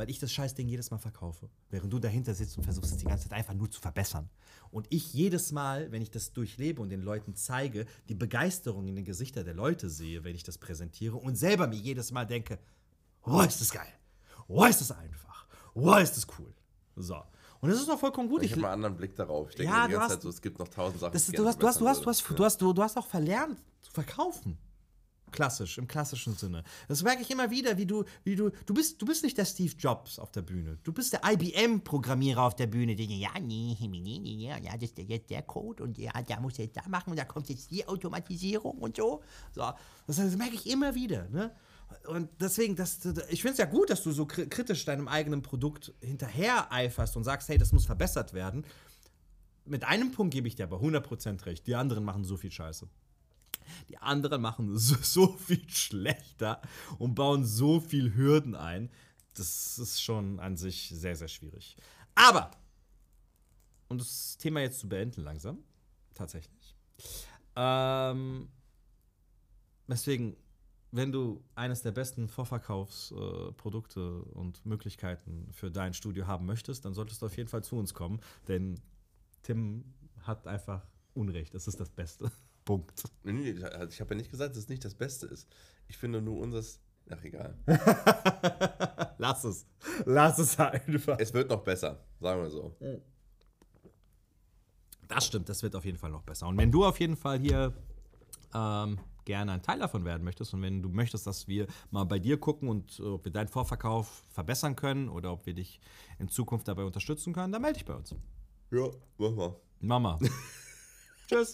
Weil ich das Scheißding jedes Mal verkaufe. Während du dahinter sitzt und versuchst es die ganze Zeit einfach nur zu verbessern. Und ich jedes Mal, wenn ich das durchlebe und den Leuten zeige, die Begeisterung in den Gesichtern der Leute sehe, wenn ich das präsentiere und selber mir jedes Mal denke, oh, ist das geil. Oh, ist das einfach. Oh, ist das cool. So. Und das ist doch vollkommen gut. Ich habe mal einen anderen Blick darauf. Ich denke Ja, die du ganze hast- Zeit so, es gibt noch tausend Sachen. Das, du, hast, du, hast, du, hast, du, hast, du, hast, du hast auch verlernt zu verkaufen. Klassisch, im klassischen Sinne. Das merke ich immer wieder, wie du, wie du, du bist, du bist nicht der Steve Jobs auf der Bühne. Du bist der IBM-Programmierer auf der Bühne. Der, ja, nee, nee, nee, nee, ja, das ist jetzt der Code und ja, da muss jetzt da machen und da kommt jetzt die Automatisierung und so. so das, das merke ich immer wieder. Ne? Und deswegen, das, ich finde es ja gut, dass du so kri- kritisch deinem eigenen Produkt hinterher eiferst und sagst, hey, das muss verbessert werden. Mit einem Punkt gebe ich dir aber 100% recht. Die anderen machen so viel Scheiße. Die anderen machen [laughs] so, so viel schlechter und bauen so viel Hürden ein. Das ist schon an sich sehr, sehr schwierig. Aber, um das Thema jetzt zu beenden langsam, tatsächlich. Ähm, deswegen, wenn du eines der besten Vorverkaufsprodukte äh, und Möglichkeiten für dein Studio haben möchtest, dann solltest du auf jeden Fall zu uns kommen, denn Tim hat einfach Unrecht. Es ist das Beste. Punkt. Nee, nee, ich habe ja nicht gesagt, dass es nicht das Beste ist. Ich finde nur unseres. Ach, egal. [laughs] Lass es. Lass es einfach. Es wird noch besser, sagen wir so. Das stimmt, das wird auf jeden Fall noch besser. Und wenn du auf jeden Fall hier ähm, gerne ein Teil davon werden möchtest und wenn du möchtest, dass wir mal bei dir gucken und äh, ob wir deinen Vorverkauf verbessern können oder ob wir dich in Zukunft dabei unterstützen können, dann melde dich bei uns. Ja, mach mal. Mama. [laughs] Tschüss.